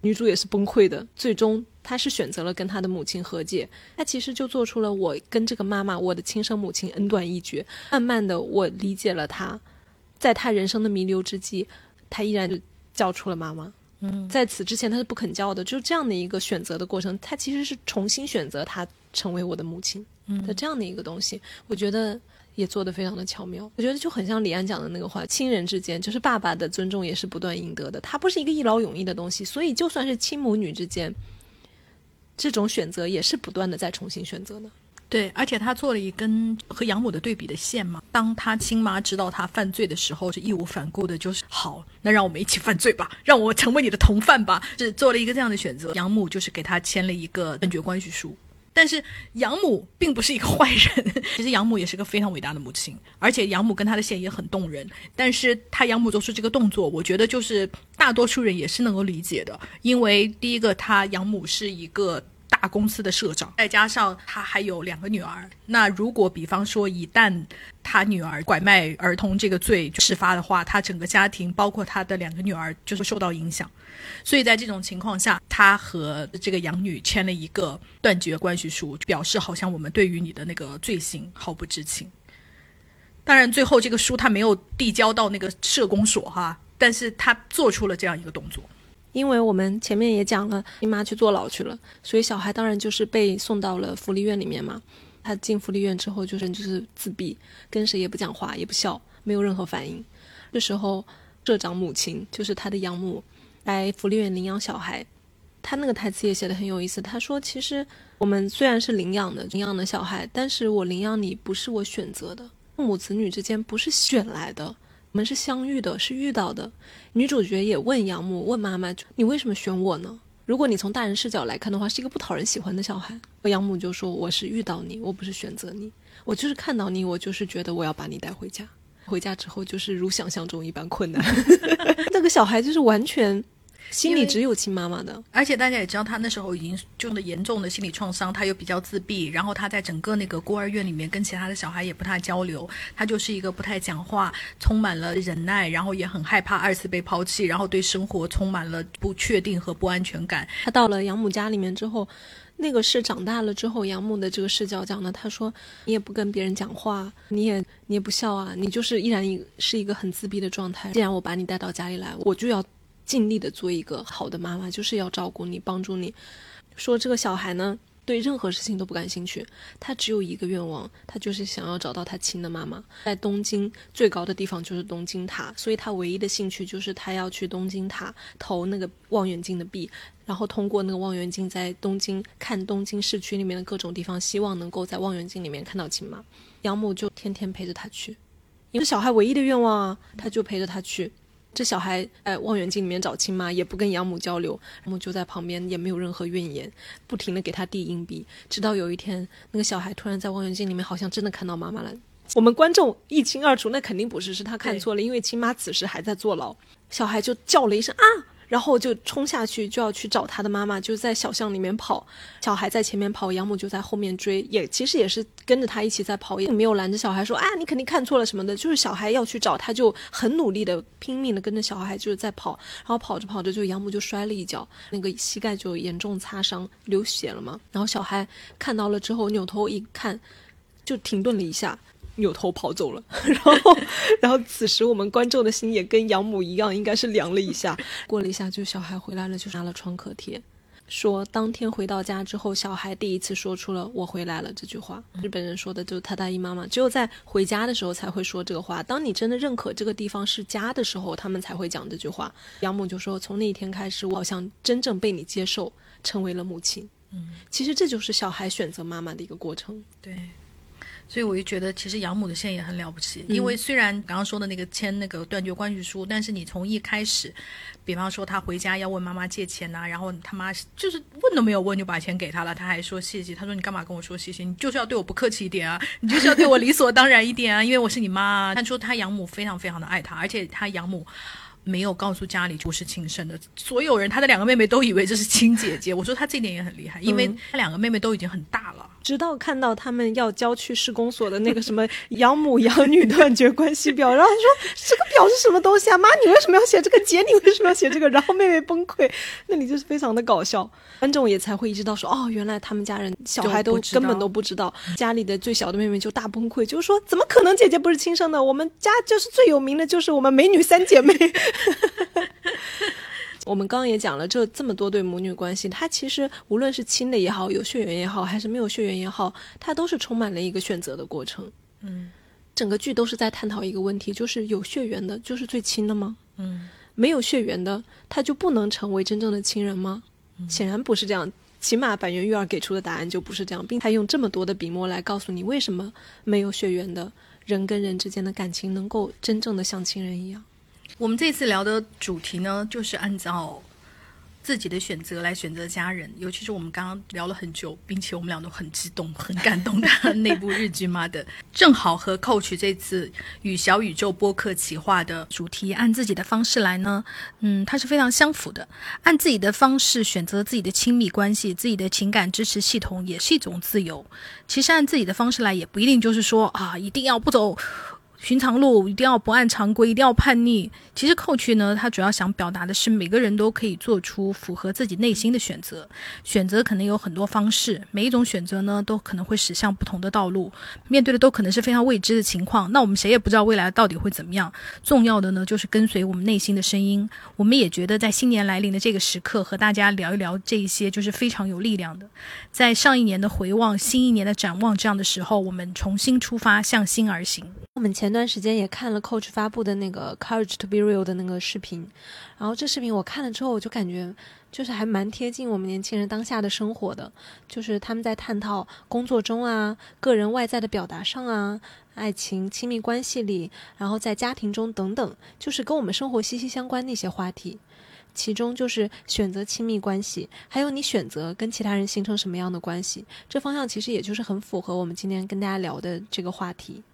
女主也是崩溃的，最终她是选择了跟她的母亲和解，她其实就做出了我跟这个妈妈，我的亲生母亲恩断义绝，慢慢的我理解了她，在她人生的弥留之际。他依然就叫出了妈妈。嗯，在此之前他是不肯叫的，就这样的一个选择的过程，他其实是重新选择他成为我的母亲的这样的一个东西，我觉得也做得非常的巧妙。我觉得就很像李安讲的那个话，亲人之间就是爸爸的尊重也是不断赢得的，它不是一个一劳永逸的东西，所以就算是亲母女之间，这种选择也是不断的在重新选择的。对，而且他做了一根和养母的对比的线嘛。当他亲妈知道他犯罪的时候，是义无反顾的，就是好，那让我们一起犯罪吧，让我成为你的同犯吧，是做了一个这样的选择。养母就是给他签了一个断绝关系书。但是养母并不是一个坏人，其实养母也是个非常伟大的母亲，而且养母跟她的线也很动人。但是她养母做出这个动作，我觉得就是大多数人也是能够理解的，因为第一个，她养母是一个大公司的社长，再加上他还有两个女儿。那如果比方说一旦他女儿拐卖儿童这个罪事发的话，他整个家庭包括他的两个女儿就会受到影响。所以在这种情况下，他和这个养女签了一个断绝关系书，表示好像我们对于你的那个罪行毫不知情。当然，最后这个书他没有递交到那个社工所哈，但是他做出了这样一个动作。因为我们前面也讲了，你妈去坐牢去了，所以小孩当然就是被送到了福利院里面嘛。他进福利院之后，就是就是自闭，跟谁也不讲话，也不笑，没有任何反应。这时候，社长母亲就是他的养母。来福利院领养小孩，他那个台词也写的很有意思。他说：“其实我们虽然是领养的，领养的小孩，但是我领养你不是我选择的，父母子女之间不是选来的，我们是相遇的，是遇到的。”女主角也问养母，问妈妈：“你为什么选我呢？”如果你从大人视角来看的话，是一个不讨人喜欢的小孩。养母就说：“我是遇到你，我不是选择你，我就是看到你，我就是觉得我要把你带回家。回家之后就是如想象中一般困难。那个小孩就是完全。”心里只有亲妈妈的，而且大家也知道，他那时候已经就的严重的心理创伤，他又比较自闭，然后他在整个那个孤儿院里面跟其他的小孩也不太交流，他就是一个不太讲话，充满了忍耐，然后也很害怕二次被抛弃，然后对生活充满了不确定和不安全感。他到了养母家里面之后，那个是长大了之后养母的这个视角讲的，他说你也不跟别人讲话，你也你也不笑啊，你就是依然一是一个很自闭的状态。既然我把你带到家里来，我就要。尽力的做一个好的妈妈，就是要照顾你，帮助你。说这个小孩呢，对任何事情都不感兴趣，他只有一个愿望，他就是想要找到他亲的妈妈。在东京最高的地方就是东京塔，所以他唯一的兴趣就是他要去东京塔投那个望远镜的币，然后通过那个望远镜在东京看东京市区里面的各种地方，希望能够在望远镜里面看到亲妈。养母就天天陪着他去，因为小孩唯一的愿望啊，他就陪着他去。这小孩在望远镜里面找亲妈，也不跟养母交流，然后就在旁边，也没有任何怨言，不停的给他递硬币，直到有一天，那个小孩突然在望远镜里面，好像真的看到妈妈了。我们观众一清二楚，那肯定不是，是他看错了，因为亲妈此时还在坐牢。小孩就叫了一声啊。然后就冲下去，就要去找他的妈妈，就在小巷里面跑，小孩在前面跑，养母就在后面追，也其实也是跟着他一起在跑，也没有拦着小孩说啊，你肯定看错了什么的，就是小孩要去找他，就很努力的拼命的跟着小孩就是在跑，然后跑着跑着就养母就摔了一跤，那个膝盖就严重擦伤，流血了嘛，然后小孩看到了之后扭头一看，就停顿了一下。扭头跑走了，然后，然后此时我们观众的心也跟养母一样，应该是凉了一下。过了一下，就小孩回来了，就拿了创可贴，说当天回到家之后，小孩第一次说出了“我回来了”这句话。日本人说的就是他大姨妈妈，只有在回家的时候才会说这个话。当你真的认可这个地方是家的时候，他们才会讲这句话。养母就说：“从那一天开始，我好像真正被你接受，成为了母亲。”嗯，其实这就是小孩选择妈妈的一个过程。对。所以我就觉得，其实养母的线也很了不起。因为虽然刚刚说的那个签那个断绝关系书，但是你从一开始，比方说他回家要问妈妈借钱呐，然后他妈就是问都没有问就把钱给他了，他还说谢谢。他说你干嘛跟我说谢谢？你就是要对我不客气一点啊，你就是要对我理所当然一点啊，因为我是你妈。啊他说他养母非常非常的爱他，而且他养母。没有告诉家里不是亲生的，所有人他的两个妹妹都以为这是亲姐姐。我说他这点也很厉害，因为他两个妹妹都已经很大了。直到看到他们要交去市公所的那个什么养母养女断绝关系表，然后说这个表是什么东西啊？妈，你为什么要写这个？姐，你为什么要写这个？然后妹妹崩溃，那里就是非常的搞笑。观众也才会意识到说，哦，原来他们家人小孩都根本都不知道。家里的最小的妹妹就大崩溃，就是说怎么可能姐姐不是亲生的？我们家就是最有名的就是我们美女三姐妹。我们刚刚也讲了，这这么多对母女关系，它其实无论是亲的也好，有血缘也好，还是没有血缘也好，它都是充满了一个选择的过程。嗯，整个剧都是在探讨一个问题，就是有血缘的，就是最亲的吗？嗯，没有血缘的，他就不能成为真正的亲人吗？显然不是这样。起码板垣育儿给出的答案就不是这样，并他用这么多的笔墨来告诉你，为什么没有血缘的人跟人之间的感情能够真正的像亲人一样。我们这次聊的主题呢，就是按照自己的选择来选择家人，尤其是我们刚刚聊了很久，并且我们俩都很激动、很感动的那部日剧嘛的，正好和 Coach 这次与小宇宙播客企划的主题按自己的方式来呢，嗯，它是非常相符的。按自己的方式选择自己的亲密关系、自己的情感支持系统，也是一种自由。其实按自己的方式来，也不一定就是说啊，一定要不走。寻常路一定要不按常规，一定要叛逆。其实扣去呢，他主要想表达的是，每个人都可以做出符合自己内心的选择。选择可能有很多方式，每一种选择呢，都可能会驶向不同的道路，面对的都可能是非常未知的情况。那我们谁也不知道未来到底会怎么样。重要的呢，就是跟随我们内心的声音。我们也觉得，在新年来临的这个时刻，和大家聊一聊这一些，就是非常有力量的。在上一年的回望，新一年的展望这样的时候，我们重新出发，向心而行。我们前前段时间也看了 Coach 发布的那个 Courage to be real 的那个视频，然后这视频我看了之后，我就感觉就是还蛮贴近我们年轻人当下的生活的，就是他们在探讨工作中啊、个人外在的表达上啊、爱情、亲密关系里，然后在家庭中等等，就是跟我们生活息息相关的一些话题。其中就是选择亲密关系，还有你选择跟其他人形成什么样的关系，这方向其实也就是很符合我们今天跟大家聊的这个话题。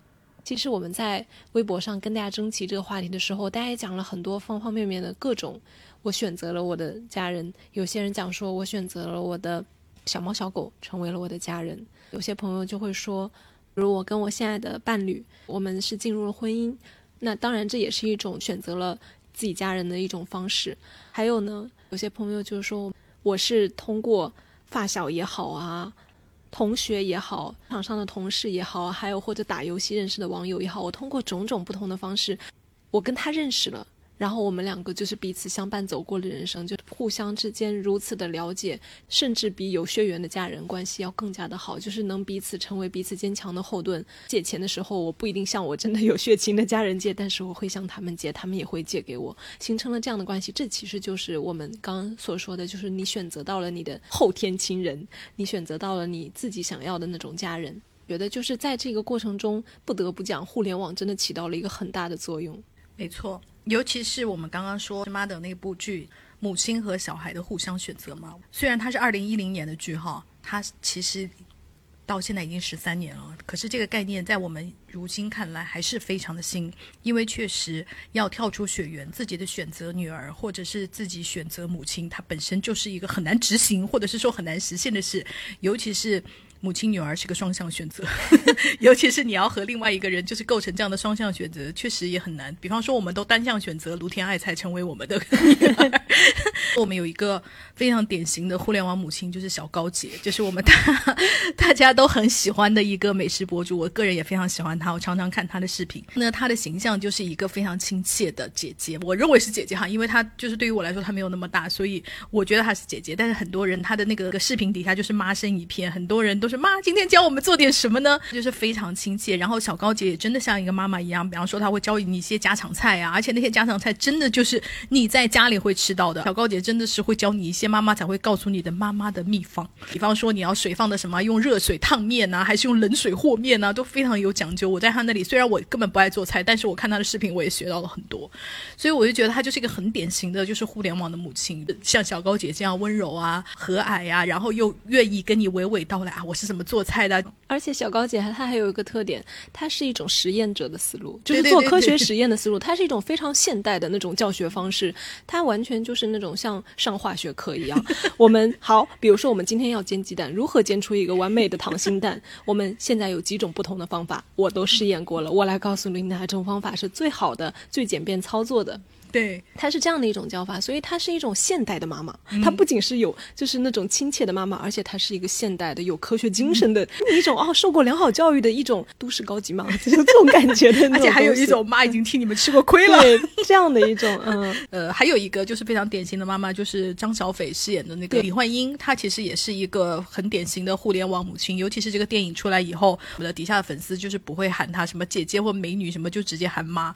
其实我们在微博上跟大家征集这个话题的时候，大家也讲了很多方方面面的各种。我选择了我的家人，有些人讲说我选择了我的小猫小狗成为了我的家人。有些朋友就会说，如我跟我现在的伴侣，我们是进入了婚姻，那当然这也是一种选择了自己家人的一种方式。还有呢，有些朋友就是说，我是通过发小也好啊。同学也好，场上的同事也好，还有或者打游戏认识的网友也好，我通过种种不同的方式，我跟他认识了。然后我们两个就是彼此相伴走过的人生，就互相之间如此的了解，甚至比有血缘的家人关系要更加的好，就是能彼此成为彼此坚强的后盾。借钱的时候，我不一定向我真的有血亲的家人借，但是我会向他们借，他们也会借给我，形成了这样的关系。这其实就是我们刚刚所说的，就是你选择到了你的后天亲人，你选择到了你自己想要的那种家人。觉得就是在这个过程中，不得不讲，互联网真的起到了一个很大的作用。没错。尤其是我们刚刚说《妈的》那部剧，母亲和小孩的互相选择嘛。虽然它是二零一零年的剧哈，它其实到现在已经十三年了。可是这个概念在我们如今看来还是非常的新，因为确实要跳出血缘，自己的选择女儿，或者是自己选择母亲，它本身就是一个很难执行，或者是说很难实现的事，尤其是。母亲女儿是个双向选择，尤其是你要和另外一个人就是构成这样的双向选择，确实也很难。比方说，我们都单向选择卢天爱才成为我们的 女儿。我们有一个非常典型的互联网母亲，就是小高姐，就是我们大 大家都很喜欢的一个美食博主。我个人也非常喜欢她，我常常看她的视频。那她的形象就是一个非常亲切的姐姐，我认为是姐姐哈，因为她就是对于我来说她没有那么大，所以我觉得她是姐姐。但是很多人她的那个视频底下就是妈声一片，很多人都。妈，今天教我们做点什么呢？就是非常亲切。然后小高姐也真的像一个妈妈一样，比方说她会教你一些家常菜啊，而且那些家常菜真的就是你在家里会吃到的。小高姐真的是会教你一些妈妈才会告诉你的妈妈的秘方，比方说你要水放的什么，用热水烫面呐，还是用冷水和面呐，都非常有讲究。我在她那里，虽然我根本不爱做菜，但是我看她的视频，我也学到了很多。所以我就觉得她就是一个很典型的，就是互联网的母亲，像小高姐这样温柔啊、和蔼呀，然后又愿意跟你娓娓道来啊，我是。怎么做菜的？而且小高姐她还有一个特点，她是一种实验者的思路，就是做科学实验的思路。它是一种非常现代的那种教学方式，它完全就是那种像上化学课一样。我们好，比如说我们今天要煎鸡蛋，如何煎出一个完美的溏心蛋？我们现在有几种不同的方法，我都试验过了。我来告诉你哪种方法是最好的、最简便操作的。对，她是这样的一种叫法，所以她是一种现代的妈妈。她不仅是有就是那种亲切的妈妈，而且她是一个现代的有科学精神的 一种哦，受过良好教育的一种都市高级妈妈，就 这种感觉的。而且还有一种妈已经替你们吃过亏了，对这样的一种嗯 呃，还有一个就是非常典型的妈妈，就是张小斐饰演的那个李焕英，她其实也是一个很典型的互联网母亲。尤其是这个电影出来以后，我的底下的粉丝就是不会喊她什么姐姐或美女什么，就直接喊妈，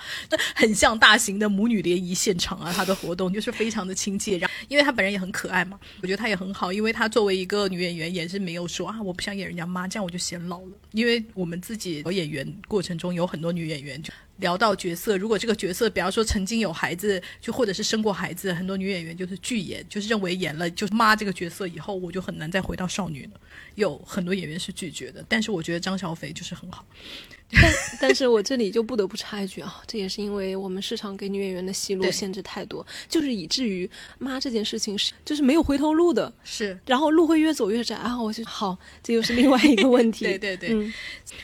很像大型的母女联谊。现场啊，他的活动就是非常的亲切，然后因为他本人也很可爱嘛，我觉得他也很好，因为他作为一个女演员也是没有说啊，我不想演人家妈，这样我就显老了。因为我们自己演员过程中有很多女演员就聊到角色，如果这个角色，比方说曾经有孩子，就或者是生过孩子，很多女演员就是拒演，就是认为演了就是妈这个角色以后，我就很难再回到少女了。有很多演员是拒绝的，但是我觉得张小斐就是很好。但但是我这里就不得不插一句啊，这也是因为我们市场给女演员的戏路限制太多，就是以至于妈这件事情是就是没有回头路的，是，然后路会越走越窄啊。我就好，这又是另外一个问题。对对对，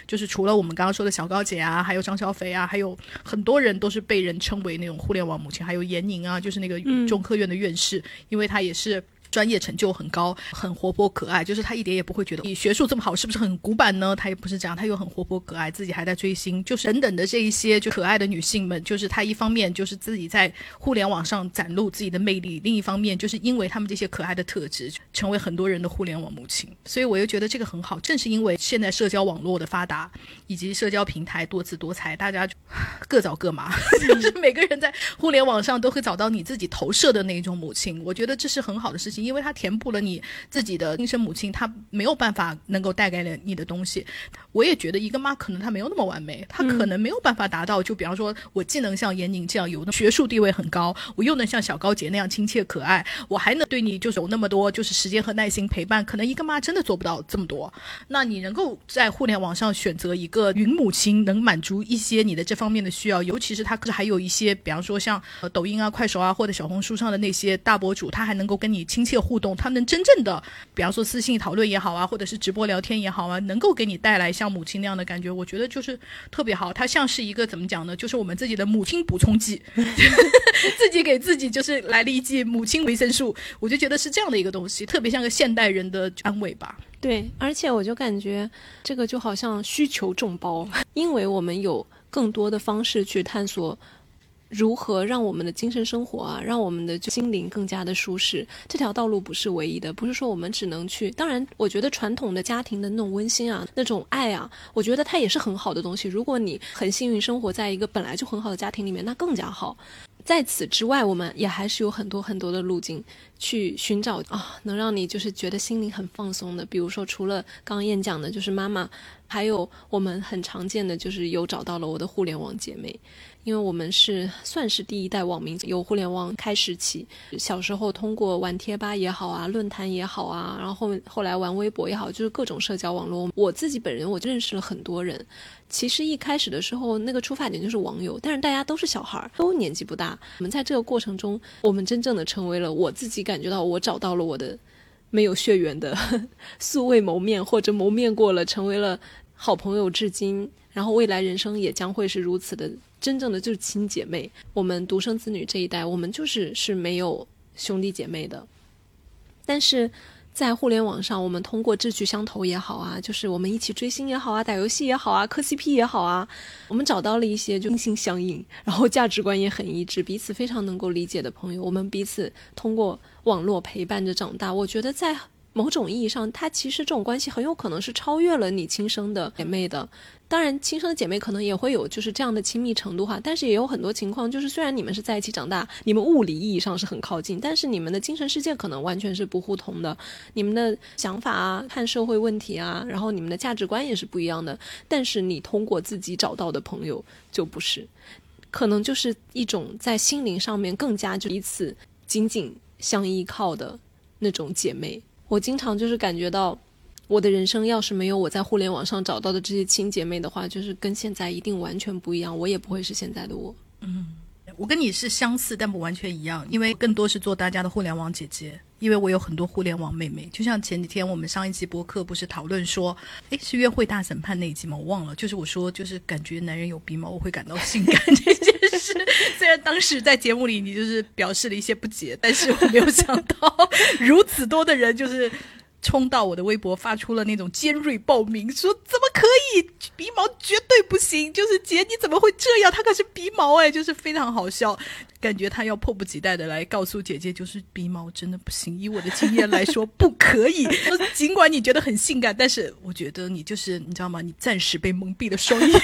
就是除了我们刚刚说的小高姐啊，还有张小斐啊，还有很多人都是被人称为那种互联网母亲，还有闫宁啊，就是那个中科院的院士，因为她也是。专业成就很高，很活泼可爱，就是他一点也不会觉得你学术这么好，是不是很古板呢？他也不是这样，他又很活泼可爱，自己还在追星，就是等等的这一些就可爱的女性们，就是她一方面就是自己在互联网上展露自己的魅力，另一方面就是因为她们这些可爱的特质，成为很多人的互联网母亲。所以我又觉得这个很好，正是因为现在社交网络的发达，以及社交平台多姿多彩，大家各找各妈，就 是每个人在互联网上都会找到你自己投射的那一种母亲。我觉得这是很好的事情。因为它填补了你自己的亲生母亲，她没有办法能够带给了你的东西。我也觉得一个妈可能她没有那么完美，她可能没有办法达到。就比方说，我既能像闫宁这样有的学术地位很高，我又能像小高姐那样亲切可爱，我还能对你就是有那么多就是时间和耐心陪伴。可能一个妈真的做不到这么多。那你能够在互联网上选择一个云母亲，能满足一些你的这方面的需要，尤其是她还有一些，比方说像抖音啊、快手啊或者小红书上的那些大博主，他还能够跟你亲切。互动，他能真正的，比方说私信讨论也好啊，或者是直播聊天也好啊，能够给你带来像母亲那样的感觉，我觉得就是特别好。它像是一个怎么讲呢？就是我们自己的母亲补充剂，自己给自己就是来了一剂母亲维生素，我就觉得是这样的一个东西，特别像个现代人的安慰吧。对，而且我就感觉这个就好像需求众包，因为我们有更多的方式去探索。如何让我们的精神生活啊，让我们的心灵更加的舒适？这条道路不是唯一的，不是说我们只能去。当然，我觉得传统的家庭的那种温馨啊，那种爱啊，我觉得它也是很好的东西。如果你很幸运生活在一个本来就很好的家庭里面，那更加好。在此之外，我们也还是有很多很多的路径去寻找啊，能让你就是觉得心灵很放松的。比如说，除了刚刚燕讲的，就是妈妈，还有我们很常见的，就是有找到了我的互联网姐妹。因为我们是算是第一代网民，有互联网开始起，小时候通过玩贴吧也好啊，论坛也好啊，然后后后来玩微博也好，就是各种社交网络。我自己本人我就认识了很多人。其实一开始的时候，那个出发点就是网友，但是大家都是小孩儿，都年纪不大。我们在这个过程中，我们真正的成为了我自己感觉到我找到了我的没有血缘的素未谋面或者谋面过了，成为了好朋友至今。然后未来人生也将会是如此的。真正的就是亲姐妹，我们独生子女这一代，我们就是是没有兄弟姐妹的。但是在互联网上，我们通过志趣相投也好啊，就是我们一起追星也好啊，打游戏也好啊，磕 CP 也好啊，我们找到了一些就心心相印，然后价值观也很一致，彼此非常能够理解的朋友。我们彼此通过网络陪伴着长大，我觉得在某种意义上，它其实这种关系很有可能是超越了你亲生的姐妹的。当然，亲生的姐妹可能也会有就是这样的亲密程度哈，但是也有很多情况，就是虽然你们是在一起长大，你们物理意义上是很靠近，但是你们的精神世界可能完全是不互通的，你们的想法啊、看社会问题啊，然后你们的价值观也是不一样的。但是你通过自己找到的朋友就不是，可能就是一种在心灵上面更加就彼此紧紧相依靠的那种姐妹。我经常就是感觉到。我的人生要是没有我在互联网上找到的这些亲姐妹的话，就是跟现在一定完全不一样，我也不会是现在的我。嗯，我跟你是相似，但不完全一样，因为更多是做大家的互联网姐姐，因为我有很多互联网妹妹。就像前几天我们上一期播客不是讨论说，哎，是约会大审判那一集吗？我忘了，就是我说就是感觉男人有鼻毛我会感到性感这件事。虽然当时在节目里你就是表示了一些不解，但是我没有想到如此多的人就是。冲到我的微博，发出了那种尖锐报名，说怎么可以鼻毛绝对不行，就是姐你怎么会这样？他可是鼻毛哎，就是非常好笑。感觉他要迫不及待的来告诉姐姐，就是鼻毛真的不行。以我的经验来说，不可以。尽管你觉得很性感，但是我觉得你就是你知道吗？你暂时被蒙蔽了双眼。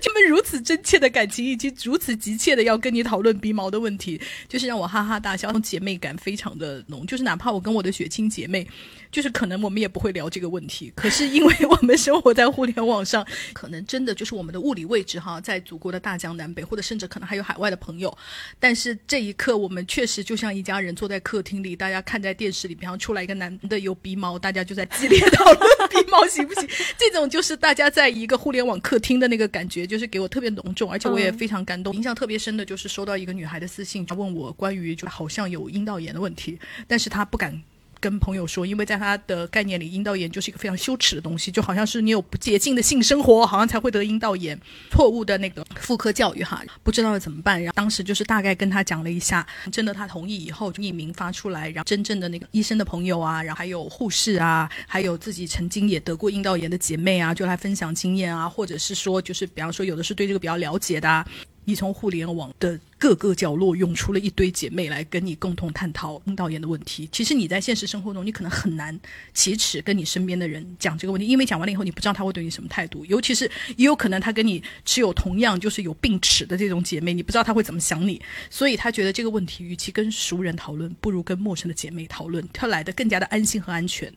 他们如此真切的感情，以及如此急切的要跟你讨论鼻毛的问题，就是让我哈哈大笑。姐妹感非常的浓，就是哪怕我跟我的血亲姐妹，就是可能我们也不会聊这个问题。可是因为 我们生活在互联网上，可能真的就是我们的物理位置哈，在祖国的大江南北，或者甚至可能还有海外的朋友。但是这一刻，我们确实就像一家人坐在客厅里，大家看在电视里，比方出来一个男的有鼻毛，大家就在激烈讨论鼻毛行不行。这种就是大家在一个互联网客厅的那个感觉，就是给我特别浓重，而且我也非常感动。印象特别深的就是收到一个女孩的私信，她问我关于就好像有阴道炎的问题，但是她不敢。跟朋友说，因为在他的概念里，阴道炎就是一个非常羞耻的东西，就好像是你有不洁净的性生活，好像才会得阴道炎。错误的那个妇科教育哈，不知道怎么办。然后当时就是大概跟他讲了一下，征得他同意以后，匿名发出来，然后真正的那个医生的朋友啊，然后还有护士啊，还有自己曾经也得过阴道炎的姐妹啊，就来分享经验啊，或者是说，就是比方说有的是对这个比较了解的。你从互联网的各个角落涌出了一堆姐妹来跟你共同探讨阴道炎的问题。其实你在现实生活中，你可能很难启齿跟你身边的人讲这个问题，因为讲完了以后，你不知道他会对你什么态度。尤其是也有可能他跟你持有同样就是有病耻的这种姐妹，你不知道他会怎么想你。所以他觉得这个问题，与其跟熟人讨论，不如跟陌生的姐妹讨论，他来的更加的安心和安全。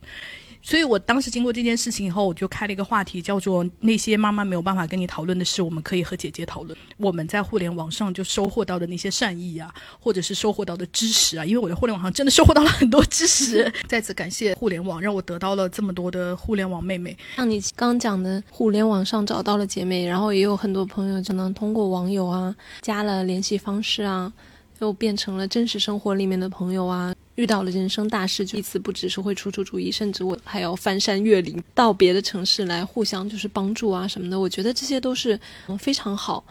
所以我当时经过这件事情以后，我就开了一个话题，叫做“那些妈妈没有办法跟你讨论的事，我们可以和姐姐讨论。”我们在互联网上就收获到的那些善意啊，或者是收获到的知识啊，因为我在互联网上真的收获到了很多知识。再次感谢互联网，让我得到了这么多的互联网妹妹。像你刚讲的，互联网上找到了姐妹，然后也有很多朋友就能通过网友啊，加了联系方式啊，又变成了真实生活里面的朋友啊。遇到了人生大事，就一次不只是会出出主意，甚至我还要翻山越岭到别的城市来互相就是帮助啊什么的。我觉得这些都是非常好。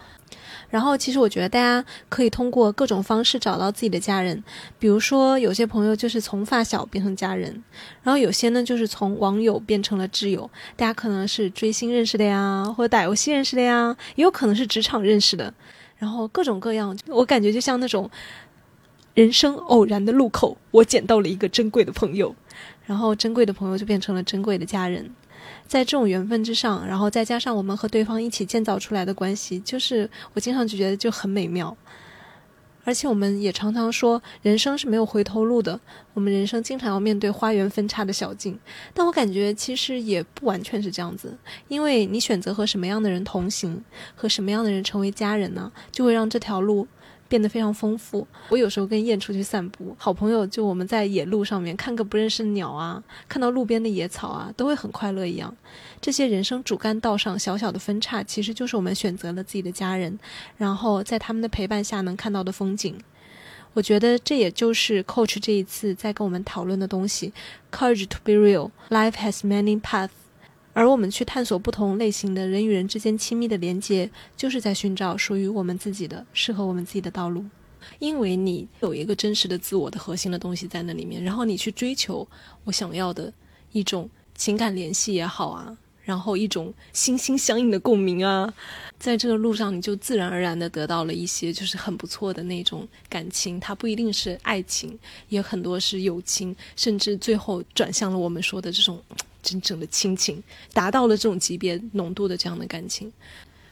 然后其实我觉得大家可以通过各种方式找到自己的家人，比如说有些朋友就是从发小变成家人，然后有些呢就是从网友变成了挚友。大家可能是追星认识的呀，或者打游戏认识的呀，也有可能是职场认识的。然后各种各样，我感觉就像那种。人生偶然的路口，我捡到了一个珍贵的朋友，然后珍贵的朋友就变成了珍贵的家人。在这种缘分之上，然后再加上我们和对方一起建造出来的关系，就是我经常就觉得就很美妙。而且我们也常常说，人生是没有回头路的。我们人生经常要面对花园分叉的小径，但我感觉其实也不完全是这样子，因为你选择和什么样的人同行，和什么样的人成为家人呢，就会让这条路。变得非常丰富。我有时候跟燕出去散步，好朋友就我们在野路上面看个不认识的鸟啊，看到路边的野草啊，都会很快乐一样。这些人生主干道上小小的分叉，其实就是我们选择了自己的家人，然后在他们的陪伴下能看到的风景。我觉得这也就是 Coach 这一次在跟我们讨论的东西：Courage to be real. Life has many paths. 而我们去探索不同类型的人与人之间亲密的连接，就是在寻找属于我们自己的、适合我们自己的道路。因为你有一个真实的自我的核心的东西在那里面，然后你去追求我想要的一种情感联系也好啊，然后一种心心相印的共鸣啊，在这个路上你就自然而然的得到了一些就是很不错的那种感情，它不一定是爱情，也很多是友情，甚至最后转向了我们说的这种。真正的亲情达到了这种级别浓度的这样的感情。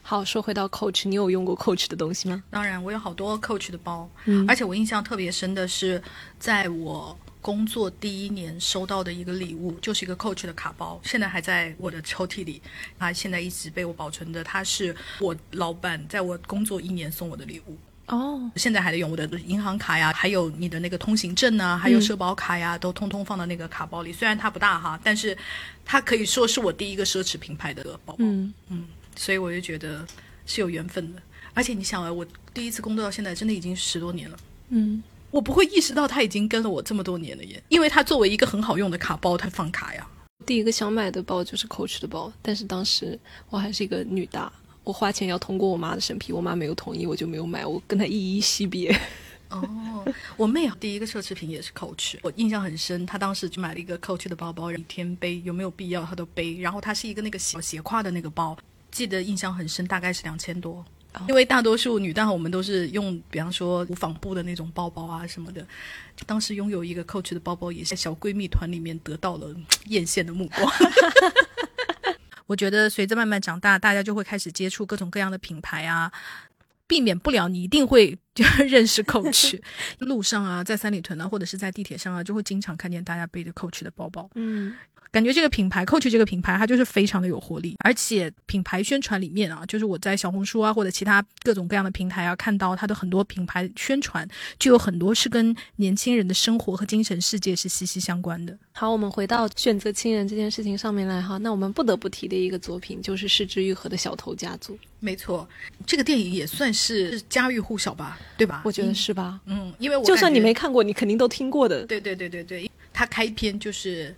好，说回到 Coach，你有用过 Coach 的东西吗？当然，我有好多 Coach 的包，嗯，而且我印象特别深的是，在我工作第一年收到的一个礼物，就是一个 Coach 的卡包，现在还在我的抽屉里，它现在一直被我保存着。它是我老板在我工作一年送我的礼物。哦，现在还得用我的银行卡呀，还有你的那个通行证啊，还有社保卡呀，都通通放到那个卡包里。虽然它不大哈，但是它可以说是我第一个奢侈品牌的包包。嗯嗯，所以我就觉得是有缘分的。而且你想啊，我第一次工作到现在，真的已经十多年了。嗯，我不会意识到它已经跟了我这么多年了耶，因为它作为一个很好用的卡包，它放卡呀。第一个想买的包就是 Coach 的包，但是当时我还是一个女大。我花钱要通过我妈的审批，我妈没有同意，我就没有买。我跟她依依惜别。哦，我妹第一个奢侈品也是 Coach，我印象很深。她当时就买了一个 Coach 的包包，一天背有没有必要她都背。然后它是一个那个小斜挎的那个包，记得印象很深，大概是两千多。因为大多数女大我们都是用，比方说无纺布的那种包包啊什么的。当时拥有一个 Coach 的包包，也在小闺蜜团里面得到了艳羡的目光。我觉得随着慢慢长大，大家就会开始接触各种各样的品牌啊，避免不了你一定会就认识 Coach。路上啊，在三里屯啊，或者是在地铁上啊，就会经常看见大家背着 Coach 的包包。嗯，感觉这个品牌 Coach 这个品牌，它就是非常的有活力，而且品牌宣传里面啊，就是我在小红书啊或者其他各种各样的平台啊看到它的很多品牌宣传，就有很多是跟年轻人的生活和精神世界是息息相关的。好，我们回到选择亲人这件事情上面来哈，那我们不得不提的一个作品就是失之愈合的《小偷家族》。没错，这个电影也算是家喻户晓吧，对吧？我觉得是吧？嗯，因为我就算你没看过，你肯定都听过的。对对对对对，他开篇就是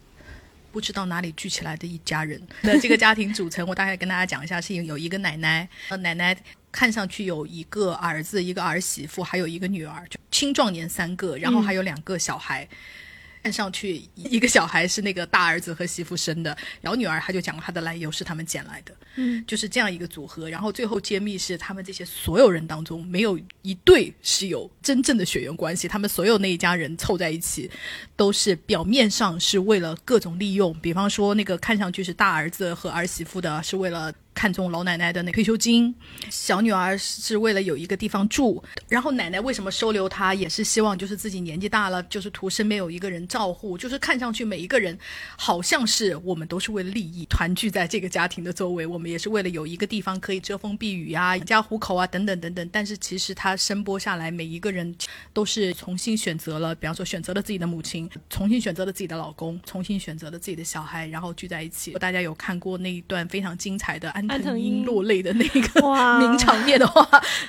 不知道哪里聚起来的一家人。那这个家庭组成，我大概跟大家讲一下，是有一个奶奶，呃，奶奶看上去有一个儿子、一个儿媳妇，还有一个女儿，就青壮年三个，然后还有两个小孩。看上去一个小孩是那个大儿子和媳妇生的，然后女儿她就讲了她的来由是他们捡来的，嗯，就是这样一个组合。然后最后揭秘是他们这些所有人当中没有一对是有真正的血缘关系，他们所有那一家人凑在一起，都是表面上是为了各种利用，比方说那个看上去是大儿子和儿媳妇的，是为了。看中老奶奶的那退休金，小女儿是为了有一个地方住，然后奶奶为什么收留她，也是希望就是自己年纪大了，就是图身边有一个人照护，就是看上去每一个人好像是我们都是为了利益团聚在这个家庭的周围，我们也是为了有一个地方可以遮风避雨啊、养家糊口啊等等等等。但是其实他声波下来，每一个人都是重新选择了，比方说选择了自己的母亲，重新选择了自己的老公，重新选择了自己的小孩，然后聚在一起。大家有看过那一段非常精彩的安安藤藤英英落泪的那个 名场面的话，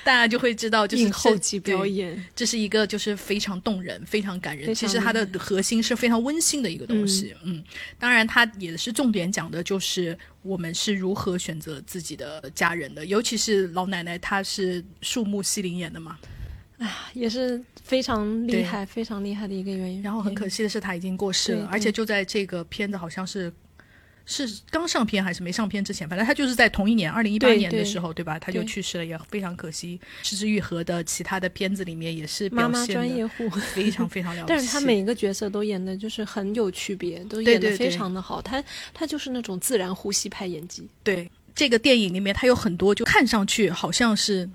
大家就会知道，就是后期表演，这是一个就是非常动人、非常感人。其实它的核心是非常温馨的一个东西。嗯当然它也是重点讲的就是我们是如何选择自己的家人的，尤其是老奶奶，她是树木希林演的嘛。也是非常厉害、非常厉害的一个原因。然后很可惜的是，她已经过世了，而且就在这个片子好像是。是刚上片还是没上片之前，反正他就是在同一年，二零一八年的时候，对吧？他就去世了，也非常可惜。失之愈合的其他的片子里面也是妈妈表现的专业户，非常非常了不起。但是他每一个角色都演的就是很有区别，都演的非对对对常的好。他他就是那种自然呼吸派演技。对这个电影里面，他有很多就看上去好像是。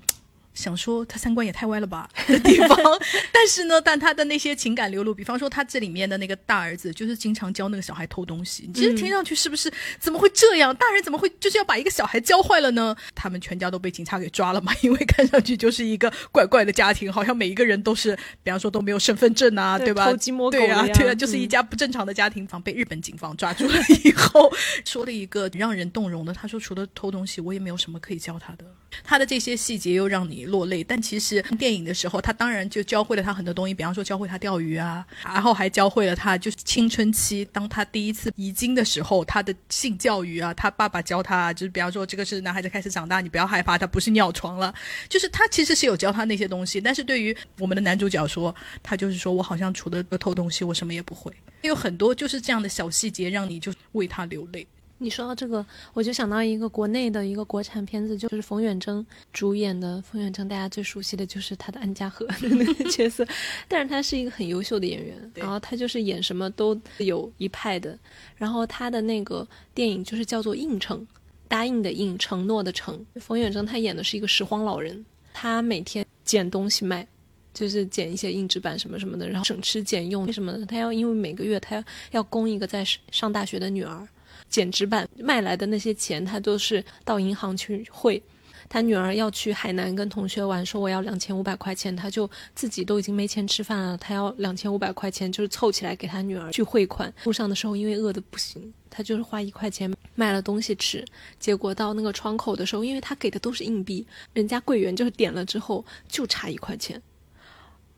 想说他三观也太歪了吧 的地方，但是呢，但他的那些情感流露，比方说他这里面的那个大儿子，就是经常教那个小孩偷东西，你其实听上去是不是怎么会这样？大人怎么会就是要把一个小孩教坏了呢？他们全家都被警察给抓了嘛，因为看上去就是一个怪怪的家庭，好像每一个人都是，比方说都没有身份证啊，对吧？偷鸡摸狗对啊对啊，就是一嗯家不正常的家庭房被日本警方抓住了以后，说了一个让人动容的，他说除了偷东西，我也没有什么可以教他的。他的这些细节又让你落泪，但其实电影的时候，他当然就教会了他很多东西，比方说教会他钓鱼啊，然后还教会了他就是青春期，当他第一次遗精的时候，他的性教育啊，他爸爸教他，就是比方说这个是男孩子开始长大，你不要害怕，他不是尿床了，就是他其实是有教他那些东西，但是对于我们的男主角说，他就是说我好像除了偷东西，我什么也不会。有很多就是这样的小细节，让你就为他流泪。你说到这个，我就想到一个国内的一个国产片子，就是冯远征主演的。冯远征大家最熟悉的就是他的安家和那个角色，但是他是一个很优秀的演员，然后他就是演什么都有一派的。然后他的那个电影就是叫做《应承》，答应的应，承诺的承。冯远征他演的是一个拾荒老人，他每天捡东西卖。就是捡一些硬纸板什么什么的，然后省吃俭用为什么呢。他要因为每个月他要供一个在上大学的女儿，剪纸板卖来的那些钱，他都是到银行去汇。他女儿要去海南跟同学玩，说我要两千五百块钱，他就自己都已经没钱吃饭了，他要两千五百块钱，就是凑起来给他女儿去汇款。路上的时候因为饿的不行，他就是花一块钱买了东西吃，结果到那个窗口的时候，因为他给的都是硬币，人家柜员就是点了之后就差一块钱，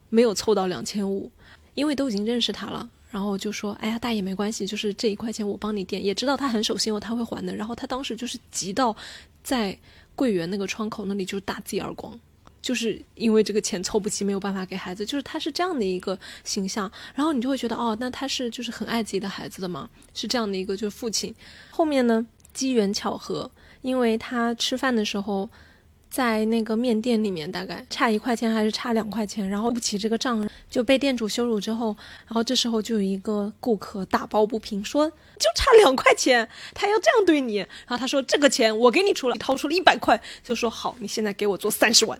没有凑到两千五，因为都已经认识他了。然后就说：“哎呀，大爷没关系，就是这一块钱我帮你垫，也知道他很守信用，他会还的。”然后他当时就是急到在柜员那个窗口那里就打自己耳光，就是因为这个钱凑不齐，没有办法给孩子，就是他是这样的一个形象。然后你就会觉得，哦，那他是就是很爱自己的孩子的嘛，是这样的一个就是父亲。后面呢，机缘巧合，因为他吃饭的时候。在那个面店里面，大概差一块钱还是差两块钱，然后不起这个账，就被店主羞辱之后，然后这时候就有一个顾客打抱不平，说就差两块钱，他要这样对你。然后他说这个钱我给你出了，掏出了一百块，就说好，你现在给我做三十万。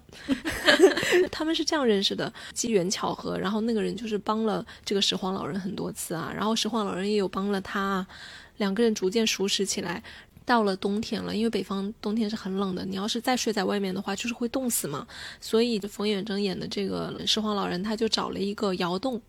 他们是这样认识的，机缘巧合。然后那个人就是帮了这个拾荒老人很多次啊，然后拾荒老人也有帮了他，两个人逐渐熟识起来。到了冬天了，因为北方冬天是很冷的，你要是再睡在外面的话，就是会冻死嘛。所以冯远征演的这个拾荒老人，他就找了一个窑洞。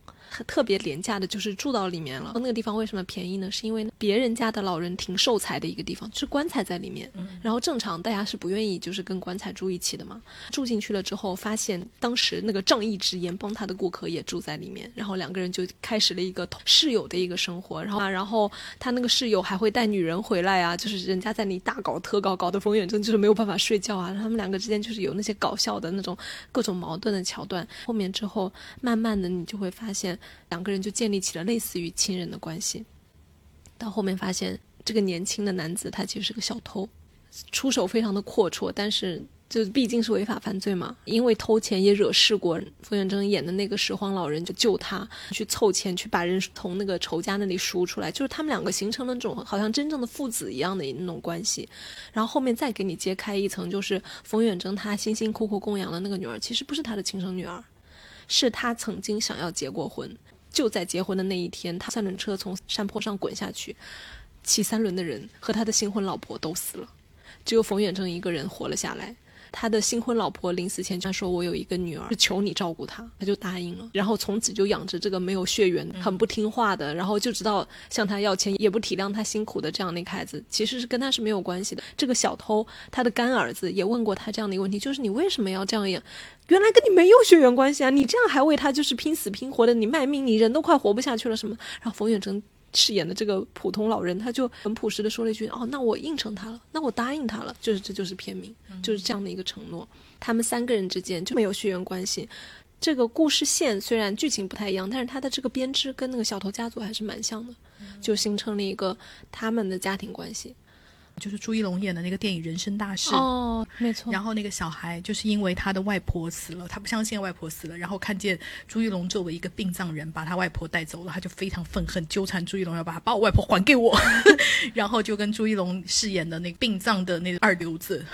特别廉价的，就是住到里面了。那个地方为什么便宜呢？是因为别人家的老人挺受财的一个地方，就是棺材在里面。然后正常大家是不愿意就是跟棺材住一起的嘛。住进去了之后，发现当时那个仗义直言帮他的顾客也住在里面，然后两个人就开始了一个室友的一个生活。然后啊，然后他那个室友还会带女人回来啊，就是人家在那里大搞特搞，搞得冯远征就是没有办法睡觉啊。他们两个之间就是有那些搞笑的那种各种矛盾的桥段。后面之后，慢慢的你就会发现。两个人就建立起了类似于亲人的关系，到后面发现这个年轻的男子他其实是个小偷，出手非常的阔绰，但是就毕竟是违法犯罪嘛，因为偷钱也惹事过。冯远征演的那个拾荒老人就救他，去凑钱去把人从那个仇家那里赎出来，就是他们两个形成了那种好像真正的父子一样的那种关系。然后后面再给你揭开一层，就是冯远征他辛辛苦苦供养的那个女儿，其实不是他的亲生女儿，是他曾经想要结过婚。就在结婚的那一天，他三轮车从山坡上滚下去，骑三轮的人和他的新婚老婆都死了，只有冯远征一个人活了下来。他的新婚老婆临死前他说：“我有一个女儿，求你照顾她。”他就答应了，然后从此就养着这个没有血缘、很不听话的，然后就知道向他要钱也不体谅他辛苦的这样的一个孩子，其实是跟他是没有关系的。这个小偷他的干儿子也问过他这样的一个问题，就是你为什么要这样养？原来跟你没有血缘关系啊！你这样还为他就是拼死拼活的，你卖命，你人都快活不下去了什么？然后冯远征。饰演的这个普通老人，他就很朴实的说了一句：“哦，那我应承他了，那我答应他了。”就是这就是片名，就是这样的一个承诺。他们三个人之间就没有血缘关系。这个故事线虽然剧情不太一样，但是它的这个编织跟那个小偷家族还是蛮像的，就形成了一个他们的家庭关系。就是朱一龙演的那个电影《人生大事》哦，没错。然后那个小孩就是因为他的外婆死了，他不相信外婆死了，然后看见朱一龙作为一个殡葬人把他外婆带走了，他就非常愤恨，纠缠朱一龙要把他把我外婆还给我，然后就跟朱一龙饰演的那个殡葬的那个二流子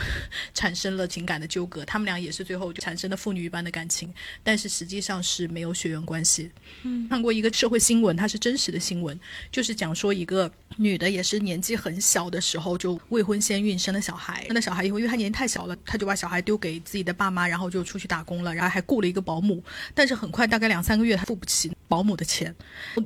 产生了情感的纠葛，他们俩也是最后就产生了父女一般的感情，但是实际上是没有血缘关系。嗯，看过一个社会新闻，它是真实的新闻，就是讲说一个女的也是年纪很小的时候就。未婚先孕生了小孩，生了小孩以后，因为他年纪太小了，他就把小孩丢给自己的爸妈，然后就出去打工了，然后还雇了一个保姆。但是很快，大概两三个月，他付不起保姆的钱，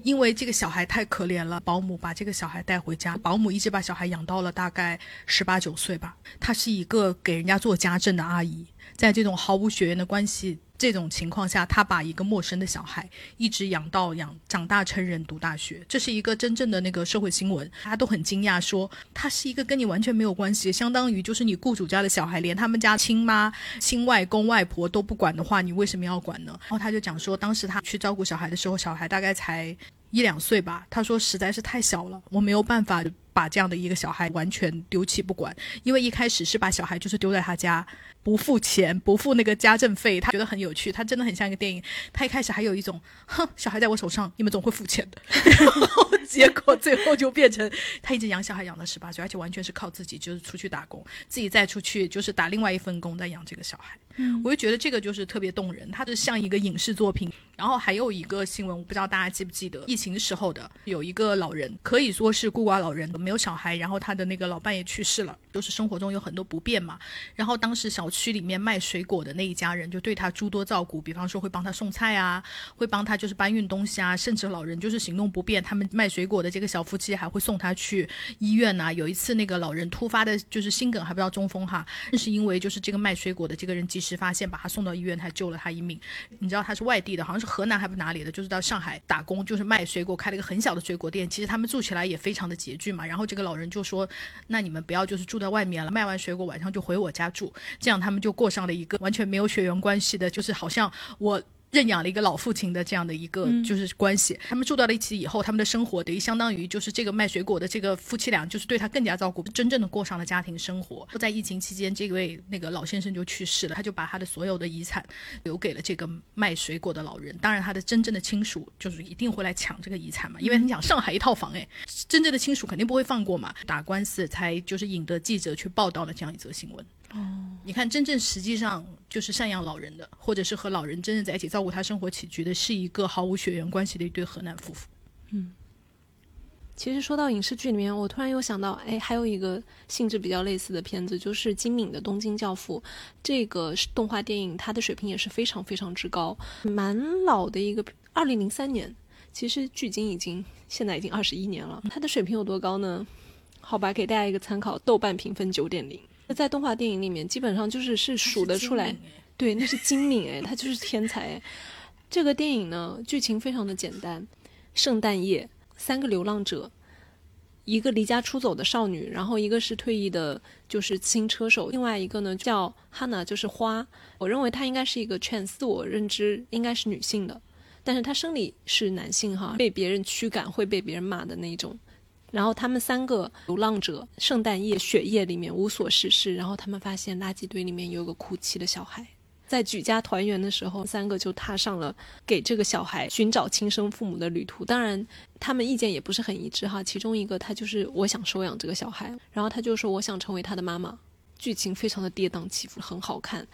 因为这个小孩太可怜了。保姆把这个小孩带回家，保姆一直把小孩养到了大概十八九岁吧。她是一个给人家做家政的阿姨，在这种毫无血缘的关系。这种情况下，他把一个陌生的小孩一直养到养长大成人读大学，这是一个真正的那个社会新闻，大家都很惊讶，说他是一个跟你完全没有关系，相当于就是你雇主家的小孩，连他们家亲妈、亲外公外婆都不管的话，你为什么要管呢？然后他就讲说，当时他去照顾小孩的时候，小孩大概才一两岁吧，他说实在是太小了，我没有办法把这样的一个小孩完全丢弃不管，因为一开始是把小孩就是丢在他家。不付钱，不付那个家政费，他觉得很有趣，他真的很像一个电影。他一开始还有一种，哼，小孩在我手上，你们总会付钱的。然 后结果最后就变成他一直养小孩养到十八岁，而且完全是靠自己，就是出去打工，自己再出去就是打另外一份工，在养这个小孩。我就觉得这个就是特别动人，它是像一个影视作品。然后还有一个新闻，我不知道大家记不记得，疫情时候的有一个老人，可以说是孤寡老人，没有小孩，然后他的那个老伴也去世了，就是生活中有很多不便嘛。然后当时小区区里面卖水果的那一家人就对他诸多照顾，比方说会帮他送菜啊，会帮他就是搬运东西啊，甚至老人就是行动不便，他们卖水果的这个小夫妻还会送他去医院呐。有一次那个老人突发的就是心梗，还不知道中风哈，是因为就是这个卖水果的这个人及时发现，把他送到医院，还救了他一命。你知道他是外地的，好像是。河南还不哪里的，就是到上海打工，就是卖水果，开了一个很小的水果店。其实他们住起来也非常的拮据嘛。然后这个老人就说：“那你们不要就是住在外面了，卖完水果晚上就回我家住，这样他们就过上了一个完全没有血缘关系的，就是好像我。”认养了一个老父亲的这样的一个就是关系。他们住到了一起以后，他们的生活等于相当于就是这个卖水果的这个夫妻俩，就是对他更加照顾，真正的过上了家庭生活。在疫情期间，这位那个老先生就去世了，他就把他的所有的遗产留给了这个卖水果的老人。当然，他的真正的亲属就是一定会来抢这个遗产嘛，因为你想上海一套房，哎，真正的亲属肯定不会放过嘛。打官司才就是引得记者去报道了这样一则新闻。哦，你看，真正实际上就是赡养老人的，或者是和老人真正在一起照顾他生活起居的，是一个毫无血缘关系的一对河南夫妇。嗯，其实说到影视剧里面，我突然又想到，哎，还有一个性质比较类似的片子，就是金敏的《东京教父》。这个动画电影，它的水平也是非常非常之高，蛮老的一个，二零零三年，其实距今已经现在已经二十一年了。它的水平有多高呢？好吧，给大家一个参考，豆瓣评分九点零。在动画电影里面，基本上就是是数得出来，对，那是精明哎，他就是天才。这个电影呢，剧情非常的简单：圣诞夜，三个流浪者，一个离家出走的少女，然后一个是退役的，就是自行车手，另外一个呢叫 Hana，就是花。我认为她应该是一个 trans，自我认知应该是女性的，但是她生理是男性哈，被别人驱赶，会被别人骂的那种。然后他们三个流浪者，圣诞夜雪夜里面无所事事，然后他们发现垃圾堆里面有个哭泣的小孩，在举家团圆的时候，三个就踏上了给这个小孩寻找亲生父母的旅途。当然，他们意见也不是很一致哈。其中一个他就是我想收养这个小孩，然后他就说我想成为他的妈妈。剧情非常的跌宕起伏，很好看，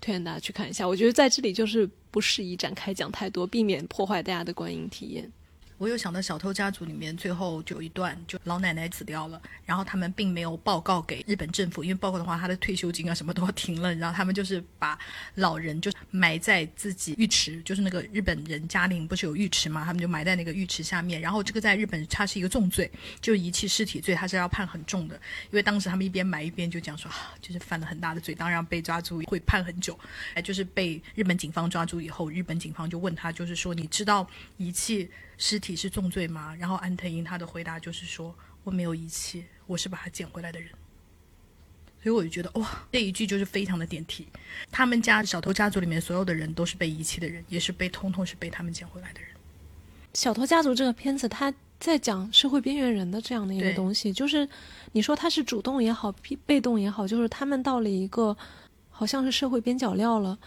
推荐大家去看一下。我觉得在这里就是不适宜展开讲太多，避免破坏大家的观影体验。我又想到《小偷家族》里面最后就有一段，就老奶奶死掉了，然后他们并没有报告给日本政府，因为报告的话，他的退休金啊什么都要停了。然后他们就是把老人就埋在自己浴池，就是那个日本人家里不是有浴池嘛，他们就埋在那个浴池下面。然后这个在日本它是一个重罪，就遗弃尸体罪，他是要判很重的。因为当时他们一边埋一边就讲说，就是犯了很大的罪，当然被抓住会判很久。哎，就是被日本警方抓住以后，日本警方就问他，就是说你知道遗弃。尸体是重罪吗？然后安藤英他的回答就是说我没有遗弃，我是把他捡回来的人。所以我就觉得哇，这一句就是非常的点题。他们家小偷家族里面所有的人都是被遗弃的人，也是被通通是被他们捡回来的人。小偷家族这个片子，他在讲社会边缘人的这样的一个东西，就是你说他是主动也好，被动也好，就是他们到了一个好像是社会边角料了。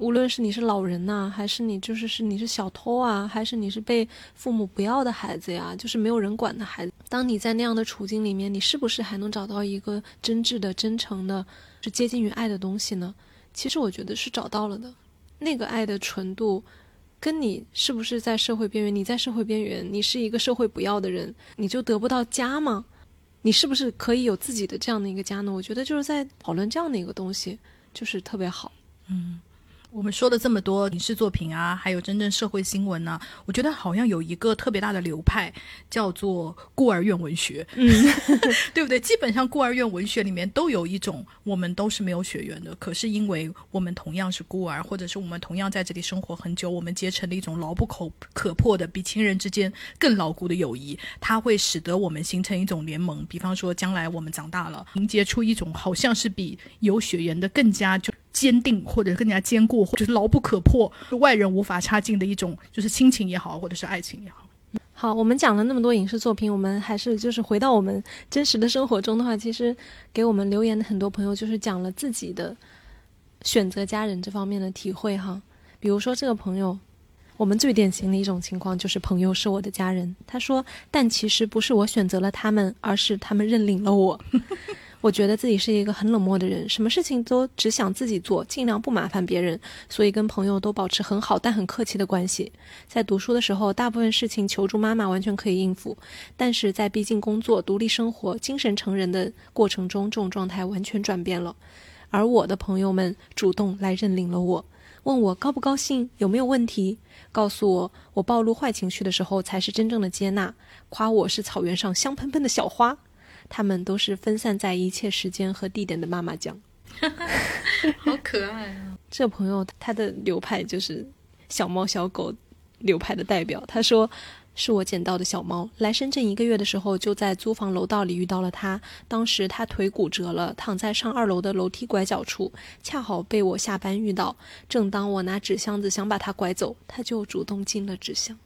无论是你是老人呐，还是你就是是你是小偷啊，还是你是被父母不要的孩子呀，就是没有人管的孩子。当你在那样的处境里面，你是不是还能找到一个真挚的、真诚的、是接近于爱的东西呢？其实我觉得是找到了的。那个爱的纯度，跟你是不是在社会边缘？你在社会边缘，你是一个社会不要的人，你就得不到家吗？你是不是可以有自己的这样的一个家呢？我觉得就是在讨论这样的一个东西，就是特别好。嗯。我们说了这么多影视作品啊，还有真正社会新闻呢，我觉得好像有一个特别大的流派叫做孤儿院文学，嗯，对不对？基本上孤儿院文学里面都有一种，我们都是没有血缘的，可是因为我们同样是孤儿，或者是我们同样在这里生活很久，我们结成了一种牢不可可破的，比亲人之间更牢固的友谊，它会使得我们形成一种联盟。比方说，将来我们长大了，凝结出一种好像是比有血缘的更加就。坚定或者更加坚固，或者是牢不可破，外人无法插进的一种，就是亲情也好，或者是爱情也好。好，我们讲了那么多影视作品，我们还是就是回到我们真实的生活中的话，其实给我们留言的很多朋友就是讲了自己的选择家人这方面的体会哈。比如说这个朋友，我们最典型的一种情况就是朋友是我的家人，他说，但其实不是我选择了他们，而是他们认领了我。我觉得自己是一个很冷漠的人，什么事情都只想自己做，尽量不麻烦别人，所以跟朋友都保持很好但很客气的关系。在读书的时候，大部分事情求助妈妈完全可以应付，但是在毕竟工作、独立生活、精神成人的过程中，这种状态完全转变了。而我的朋友们主动来认领了我，问我高不高兴，有没有问题，告诉我我暴露坏情绪的时候才是真正的接纳，夸我是草原上香喷喷的小花。他们都是分散在一切时间和地点的妈妈酱，好可爱啊！这朋友他的流派就是小猫小狗流派的代表。他说，是我捡到的小猫。来深圳一个月的时候，就在租房楼道里遇到了它。当时它腿骨折了，躺在上二楼的楼梯拐角处，恰好被我下班遇到。正当我拿纸箱子想把它拐走，它就主动进了纸箱。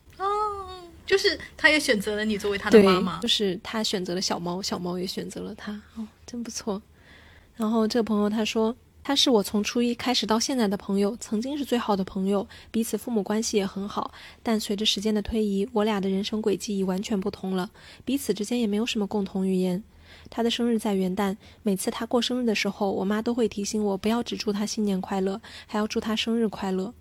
哦，就是他也选择了你作为他的妈妈，就是他选择了小猫，小猫也选择了他。哦，真不错。然后这个朋友他说。他是我从初一开始到现在的朋友，曾经是最好的朋友，彼此父母关系也很好。但随着时间的推移，我俩的人生轨迹已完全不同了，彼此之间也没有什么共同语言。他的生日在元旦，每次他过生日的时候，我妈都会提醒我不要只祝他新年快乐，还要祝他生日快乐。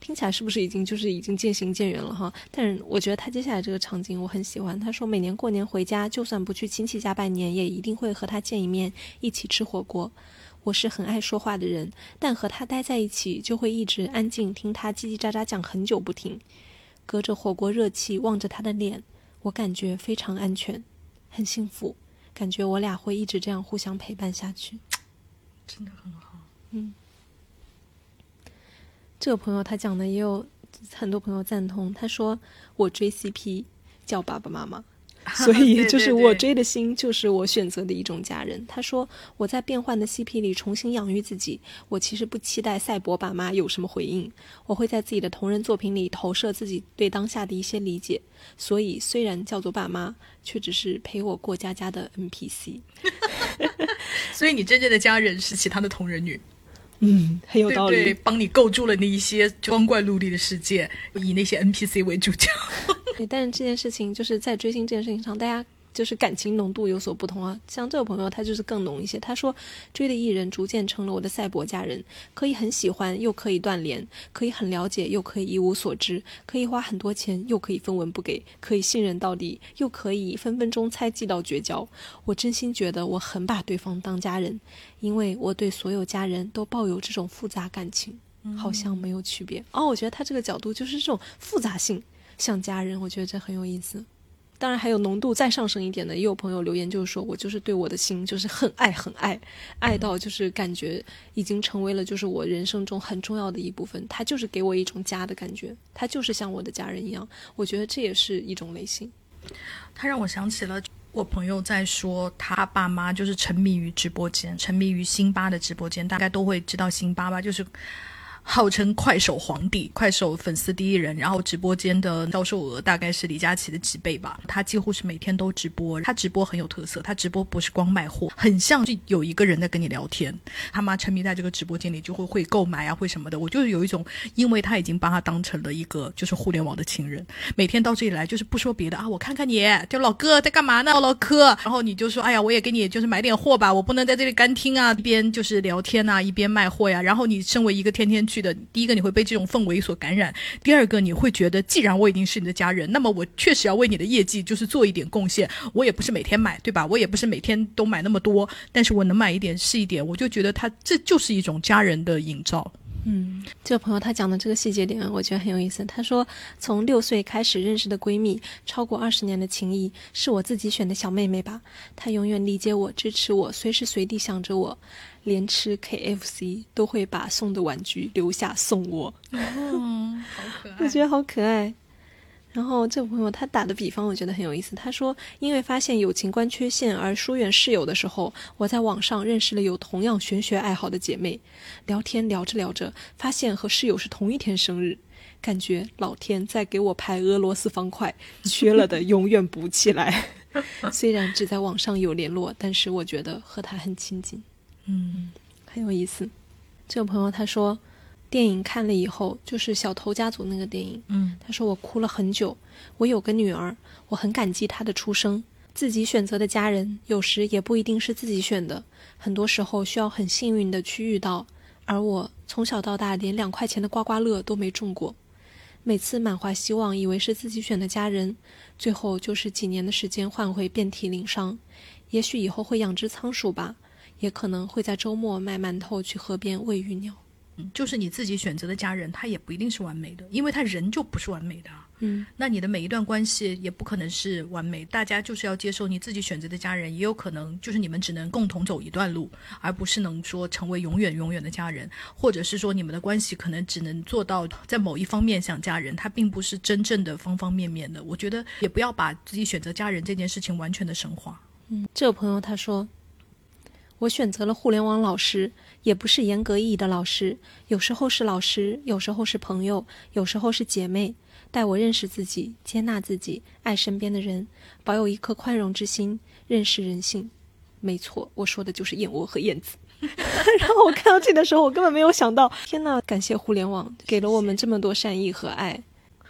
听起来是不是已经就是已经渐行渐远了哈？但是我觉得他接下来这个场景我很喜欢。他说每年过年回家，就算不去亲戚家拜年，也一定会和他见一面，一起吃火锅。我是很爱说话的人，但和他待在一起，就会一直安静听他叽叽喳喳讲很久不停。隔着火锅热气望着他的脸，我感觉非常安全，很幸福，感觉我俩会一直这样互相陪伴下去。真的很好。嗯，这个朋友他讲的也有很多朋友赞同。他说我追 CP 叫爸爸妈妈。所以，就是我追的心，就是我选择的一种家人。他说，我在变换的 CP 里重新养育自己。我其实不期待赛博爸妈有什么回应，我会在自己的同人作品里投射自己对当下的一些理解。所以，虽然叫做爸妈，却只是陪我过家家的 NPC。所以，你真正的家人是其他的同人女。嗯，很有道理，帮你构筑了那一些光怪陆离的世界，以那些 NPC 为主角。对，但是这件事情就是在追星这件事情上，大家。就是感情浓度有所不同啊，像这个朋友他就是更浓一些。他说追的艺人逐渐成了我的赛博家人，可以很喜欢，又可以断联，可以很了解，又可以一无所知，可以花很多钱，又可以分文不给，可以信任到底，又可以分分钟猜忌到绝交。我真心觉得我很把对方当家人，因为我对所有家人都抱有这种复杂感情，好像没有区别。哦，我觉得他这个角度就是这种复杂性，像家人，我觉得这很有意思。当然还有浓度再上升一点的，也有朋友留言就是说我就是对我的心就是很爱很爱，爱到就是感觉已经成为了就是我人生中很重要的一部分，他就是给我一种家的感觉，他就是像我的家人一样，我觉得这也是一种类型。他让我想起了我朋友在说他爸妈就是沉迷于直播间，沉迷于辛巴的直播间，大概都会知道辛巴吧，就是。号称快手皇帝，快手粉丝第一人，然后直播间的销售额大概是李佳琦的几倍吧。他几乎是每天都直播，他直播很有特色，他直播不是光卖货，很像是有一个人在跟你聊天。他妈沉迷在这个直播间里，就会会购买啊，会什么的。我就是有一种，因为他已经把他当成了一个就是互联网的情人，每天到这里来就是不说别的啊，我看看你，就老哥在干嘛呢？老哥，然后你就说，哎呀，我也给你就是买点货吧，我不能在这里干听啊，一边就是聊天呐，一边卖货呀。然后你身为一个天天去的，第一个你会被这种氛围所感染，第二个你会觉得，既然我已经是你的家人，那么我确实要为你的业绩就是做一点贡献。我也不是每天买，对吧？我也不是每天都买那么多，但是我能买一点是一点，我就觉得他这就是一种家人的营造。嗯，这个朋友他讲的这个细节点，我觉得很有意思。他说，从六岁开始认识的闺蜜，超过二十年的情谊，是我自己选的小妹妹吧？她永远理解我，支持我，随时随地想着我。连吃 KFC 都会把送的玩具留下送我，嗯，好可爱，我觉得好可爱。然后这个朋友他打的比方我觉得很有意思，他说因为发现友情观缺陷而疏远室友的时候，我在网上认识了有同样玄学爱好的姐妹，聊天聊着聊着，发现和室友是同一天生日，感觉老天在给我排俄罗斯方块，缺了的永远补起来。虽然只在网上有联络，但是我觉得和他很亲近。嗯，很有意思。这个朋友他说，电影看了以后，就是《小偷家族》那个电影。嗯，他说我哭了很久。我有个女儿，我很感激她的出生。自己选择的家人，有时也不一定是自己选的，很多时候需要很幸运的去遇到。而我从小到大连两块钱的刮刮乐都没中过，每次满怀希望，以为是自己选的家人，最后就是几年的时间换回遍体鳞伤。也许以后会养只仓鼠吧。也可能会在周末卖馒头去河边喂鱼鸟。嗯，就是你自己选择的家人，他也不一定是完美的，因为他人就不是完美的。嗯，那你的每一段关系也不可能是完美，大家就是要接受你自己选择的家人，也有可能就是你们只能共同走一段路，而不是能说成为永远永远的家人，或者是说你们的关系可能只能做到在某一方面像家人，他并不是真正的方方面面的。我觉得也不要把自己选择家人这件事情完全的神化。嗯，这个朋友他说，我选择了互联网老师，也不是严格意义的老师，有时候是老师，有时候是朋友，有时候是姐妹。带我认识自己，接纳自己，爱身边的人，保有一颗宽容之心，认识人性。没错，我说的就是燕窝和燕子。然后我看到这的时候，我根本没有想到，天呐，感谢互联网给了我们这么多善意和爱，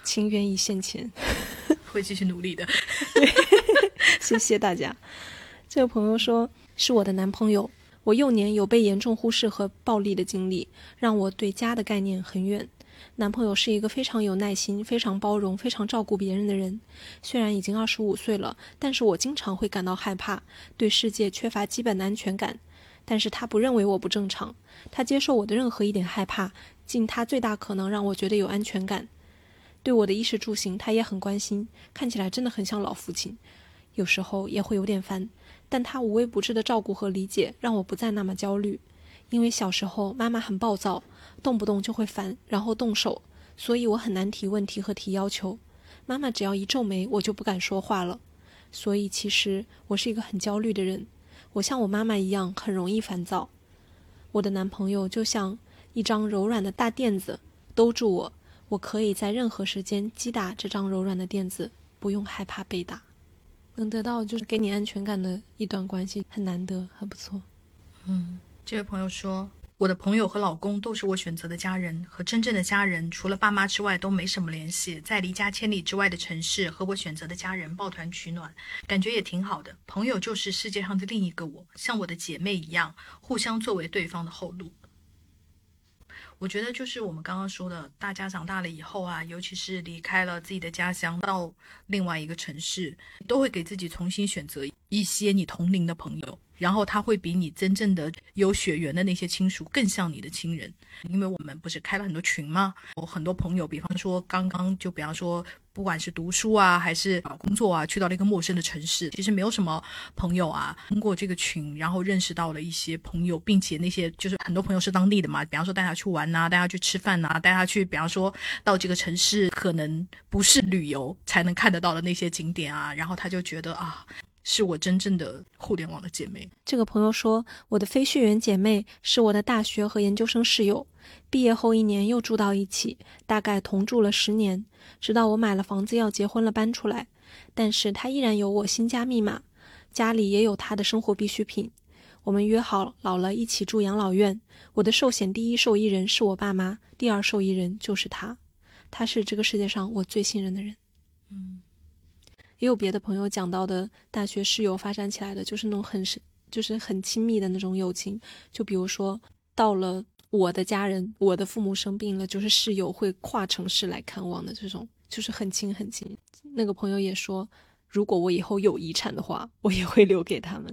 情愿意献钱，会继续努力的。谢谢大家。这位朋友说，是我的男朋友，我幼年有被严重忽视和暴力的经历，让我对家的概念很远。男朋友是一个非常有耐心、非常包容、非常照顾别人的人。虽然已经二十五岁了，但是我经常会感到害怕，对世界缺乏基本的安全感。但是他不认为我不正常，他接受我的任何一点害怕，尽他最大可能让我觉得有安全感。对我的衣食住行，他也很关心，看起来真的很像老父亲。有时候也会有点烦，但他无微不至的照顾和理解，让我不再那么焦虑。因为小时候妈妈很暴躁。动不动就会烦，然后动手，所以我很难提问题和提要求。妈妈只要一皱眉，我就不敢说话了。所以其实我是一个很焦虑的人，我像我妈妈一样很容易烦躁。我的男朋友就像一张柔软的大垫子，兜住我，我可以在任何时间击打这张柔软的垫子，不用害怕被打。能得到就是给你安全感的一段关系，很难得，很不错。嗯，这位朋友说。我的朋友和老公都是我选择的家人，和真正的家人除了爸妈之外都没什么联系。在离家千里之外的城市，和我选择的家人抱团取暖，感觉也挺好的。朋友就是世界上的另一个我，像我的姐妹一样，互相作为对方的后路。我觉得就是我们刚刚说的，大家长大了以后啊，尤其是离开了自己的家乡，到另外一个城市，都会给自己重新选择一些你同龄的朋友。然后他会比你真正的有血缘的那些亲属更像你的亲人，因为我们不是开了很多群吗？我很多朋友，比方说刚刚就比方说，不管是读书啊还是找工作啊，去到了一个陌生的城市，其实没有什么朋友啊。通过这个群，然后认识到了一些朋友，并且那些就是很多朋友是当地的嘛，比方说带他去玩呐，带他去吃饭呐，带他去，比方说到这个城市可能不是旅游才能看得到的那些景点啊，然后他就觉得啊。是我真正的互联网的姐妹。这个朋友说，我的非血缘姐妹是我的大学和研究生室友，毕业后一年又住到一起，大概同住了十年，直到我买了房子要结婚了搬出来。但是她依然有我新家密码，家里也有她的生活必需品。我们约好老了一起住养老院。我的寿险第一受益人是我爸妈，第二受益人就是她。她是这个世界上我最信任的人。嗯。也有别的朋友讲到的大学室友发展起来的，就是那种很深，就是很亲密的那种友情。就比如说，到了我的家人，我的父母生病了，就是室友会跨城市来看望的这种，就是很亲很亲。那个朋友也说，如果我以后有遗产的话，我也会留给他们。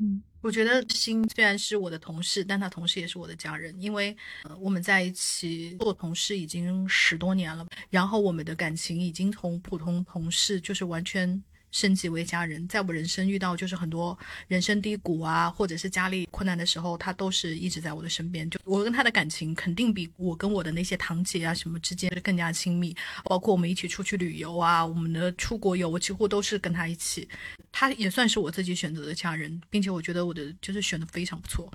嗯。我觉得心虽然是我的同事，但他同时也是我的家人，因为我们在一起做同事已经十多年了，然后我们的感情已经从普通同事就是完全。升级为家人，在我人生遇到就是很多人生低谷啊，或者是家里困难的时候，他都是一直在我的身边。就我跟他的感情，肯定比我跟我的那些堂姐啊什么之间更加亲密。包括我们一起出去旅游啊，我们的出国游，我几乎都是跟他一起。他也算是我自己选择的家人，并且我觉得我的就是选的非常不错。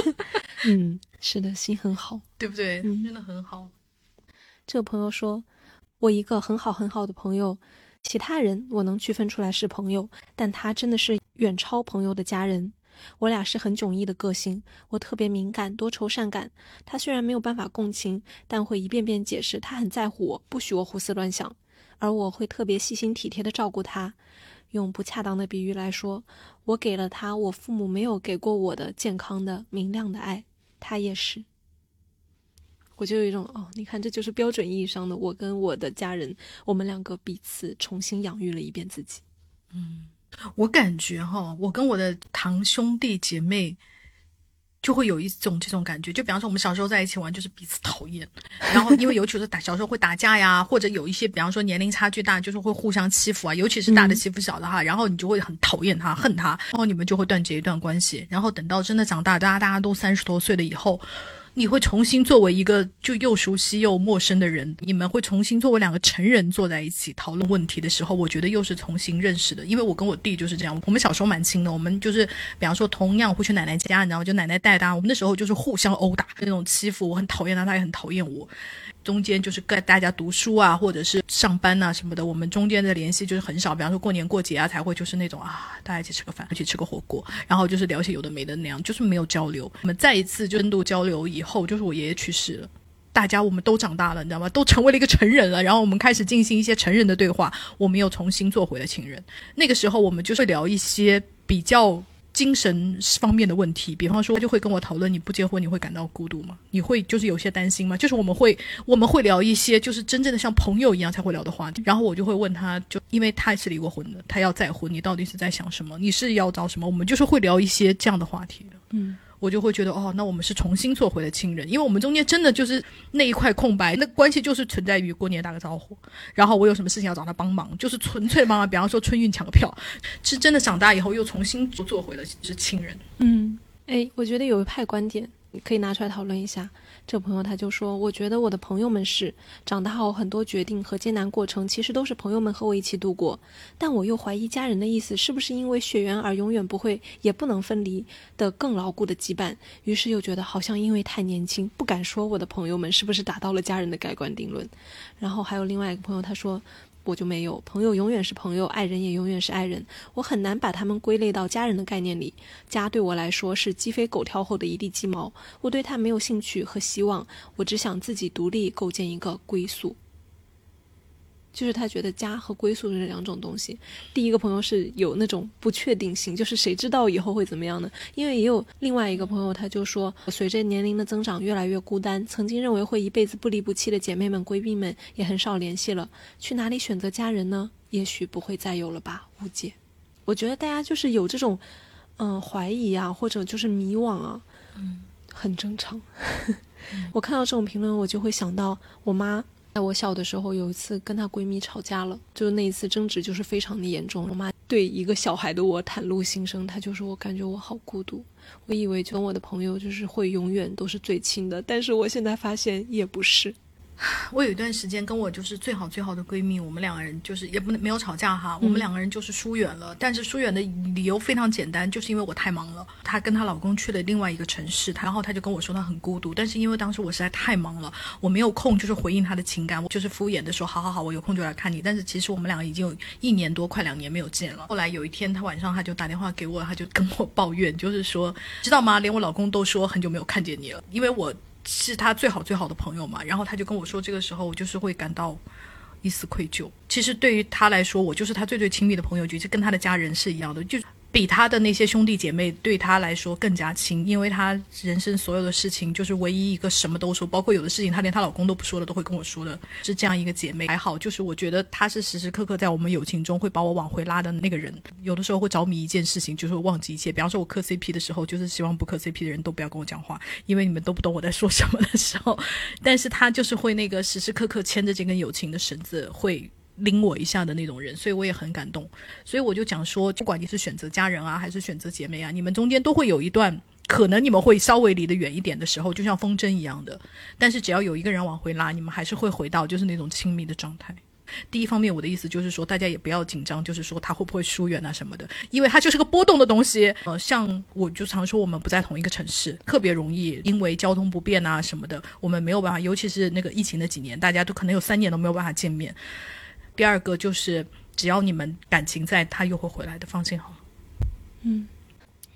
嗯，是的，心很好，对不对？真的很好。这个朋友说，我一个很好很好的朋友。其他人我能区分出来是朋友，但他真的是远超朋友的家人。我俩是很迥异的个性，我特别敏感、多愁善感。他虽然没有办法共情，但会一遍遍解释他很在乎我，不许我胡思乱想。而我会特别细心体贴地照顾他。用不恰当的比喻来说，我给了他我父母没有给过我的健康的、明亮的爱，他也是。我就有一种哦，你看，这就是标准意义上的我跟我的家人，我们两个彼此重新养育了一遍自己。嗯，我感觉哈，我跟我的堂兄弟姐妹就会有一种这种感觉。就比方说，我们小时候在一起玩，就是彼此讨厌。然后，因为尤其是打小时候会打架呀，或者有一些，比方说年龄差距大，就是会互相欺负啊。尤其是大的欺负小的哈，然后你就会很讨厌他，恨他，然后你们就会断绝一段关系。然后等到真的长大，大家大家都三十多岁了以后。你会重新作为一个就又熟悉又陌生的人，你们会重新作为两个成人坐在一起讨论问题的时候，我觉得又是重新认识的。因为我跟我弟就是这样，我们小时候蛮亲的，我们就是比方说同样会去奶奶家，你知道？就奶奶带他，我们那时候就是互相殴打那种欺负，我很讨厌他，他也很讨厌我。中间就是跟大家读书啊，或者是上班啊什么的，我们中间的联系就是很少。比方说过年过节啊，才会就是那种啊，大家一起吃个饭，一起吃个火锅，然后就是聊些有的没的那样，就是没有交流。我们再一次深度交流以后，就是我爷爷去世了，大家我们都长大了，你知道吗？都成为了一个成人了，然后我们开始进行一些成人的对话，我们又重新做回了情人。那个时候我们就是聊一些比较。精神方面的问题，比方说，他就会跟我讨论：你不结婚，你会感到孤独吗？你会就是有些担心吗？就是我们会我们会聊一些就是真正的像朋友一样才会聊的话题。然后我就会问他，就因为他是离过婚的，他要再婚，你到底是在想什么？你是要找什么？我们就是会聊一些这样的话题的。嗯。我就会觉得哦，那我们是重新做回了亲人，因为我们中间真的就是那一块空白，那关系就是存在于过年打个招呼，然后我有什么事情要找他帮忙，就是纯粹帮忙。比方说春运抢个票，是真的长大以后又重新做回了是亲人。嗯，哎，我觉得有一派观点你可以拿出来讨论一下。这朋友他就说：“我觉得我的朋友们是长大后很多决定和艰难过程，其实都是朋友们和我一起度过。但我又怀疑家人的意思是不是因为血缘而永远不会也不能分离的更牢固的羁绊。于是又觉得好像因为太年轻，不敢说我的朋友们是不是达到了家人的盖棺定论。然后还有另外一个朋友他说。”我就没有朋友，永远是朋友；爱人也永远是爱人。我很难把他们归类到家人的概念里。家对我来说是鸡飞狗跳后的一地鸡毛，我对他没有兴趣和希望。我只想自己独立，构建一个归宿。就是他觉得家和归宿是两种东西。第一个朋友是有那种不确定性，就是谁知道以后会怎么样呢？因为也有另外一个朋友，他就说，随着年龄的增长，越来越孤单。曾经认为会一辈子不离不弃的姐妹们、闺蜜们也很少联系了。去哪里选择家人呢？也许不会再有了吧？误解。我觉得大家就是有这种，嗯，怀疑啊，或者就是迷惘啊，嗯，很正常。我看到这种评论，我就会想到我妈。在我小的时候，有一次跟她闺蜜吵架了，就那一次争执就是非常的严重。我妈对一个小孩的我袒露心声，她就说我感觉我好孤独。我以为跟我的朋友就是会永远都是最亲的，但是我现在发现也不是。我有一段时间跟我就是最好最好的闺蜜，我们两个人就是也不能没有吵架哈，我们两个人就是疏远了。但是疏远的理由非常简单，就是因为我太忙了。她跟她老公去了另外一个城市，然后她就跟我说她很孤独。但是因为当时我实在太忙了，我没有空就是回应她的情感，我就是敷衍的说好好好，我有空就来看你。但是其实我们两个已经有一年多快两年没有见了。后来有一天她晚上她就打电话给我，她就跟我抱怨，就是说知道吗？连我老公都说很久没有看见你了，因为我。是他最好最好的朋友嘛，然后他就跟我说，这个时候我就是会感到一丝愧疚。其实对于他来说，我就是他最最亲密的朋友，就是跟他的家人是一样的，就。比他的那些兄弟姐妹对他来说更加亲，因为他人生所有的事情就是唯一一个什么都说，包括有的事情他连她老公都不说的，都会跟我说的，是这样一个姐妹。还好，就是我觉得她是时时刻刻在我们友情中会把我往回拉的那个人。有的时候会着迷一件事情，就是忘记一切。比方说，我磕 CP 的时候，就是希望不磕 CP 的人都不要跟我讲话，因为你们都不懂我在说什么的时候。但是他就是会那个时时刻刻牵着这根友情的绳子，会。拎我一下的那种人，所以我也很感动。所以我就讲说，不管你是选择家人啊，还是选择姐妹啊，你们中间都会有一段可能你们会稍微离得远一点的时候，就像风筝一样的。但是只要有一个人往回拉，你们还是会回到就是那种亲密的状态。第一方面，我的意思就是说，大家也不要紧张，就是说他会不会疏远啊什么的，因为它就是个波动的东西。呃，像我就常说，我们不在同一个城市，特别容易因为交通不便啊什么的，我们没有办法，尤其是那个疫情的几年，大家都可能有三年都没有办法见面。第二个就是，只要你们感情在，他又会回来的，放心好了。嗯，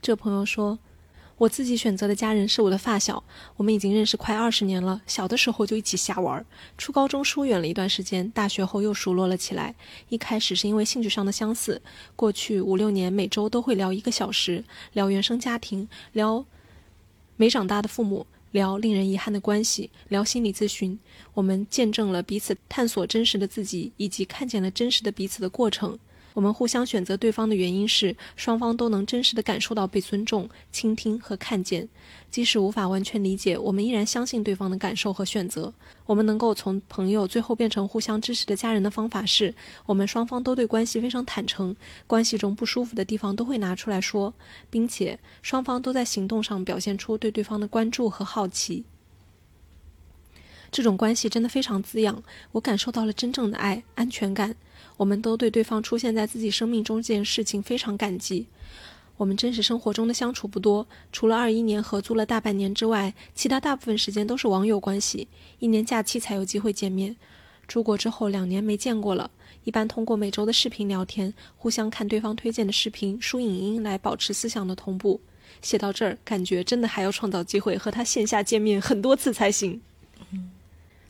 这朋友说，我自己选择的家人是我的发小，我们已经认识快二十年了，小的时候就一起瞎玩，初高中疏远了一段时间，大学后又熟络了起来。一开始是因为兴趣上的相似，过去五六年每周都会聊一个小时，聊原生家庭，聊没长大的父母。聊令人遗憾的关系，聊心理咨询，我们见证了彼此探索真实的自己，以及看见了真实的彼此的过程。我们互相选择对方的原因是，双方都能真实的感受到被尊重、倾听和看见。即使无法完全理解，我们依然相信对方的感受和选择。我们能够从朋友最后变成互相支持的家人的方法是，我们双方都对关系非常坦诚，关系中不舒服的地方都会拿出来说，并且双方都在行动上表现出对对方的关注和好奇。这种关系真的非常滋养，我感受到了真正的爱、安全感。我们都对对方出现在自己生命中这件事情非常感激。我们真实生活中的相处不多，除了二一年合租了大半年之外，其他大部分时间都是网友关系。一年假期才有机会见面。出国之后两年没见过了，一般通过每周的视频聊天，互相看对方推荐的视频、输影音来保持思想的同步。写到这儿，感觉真的还要创造机会和他线下见面很多次才行。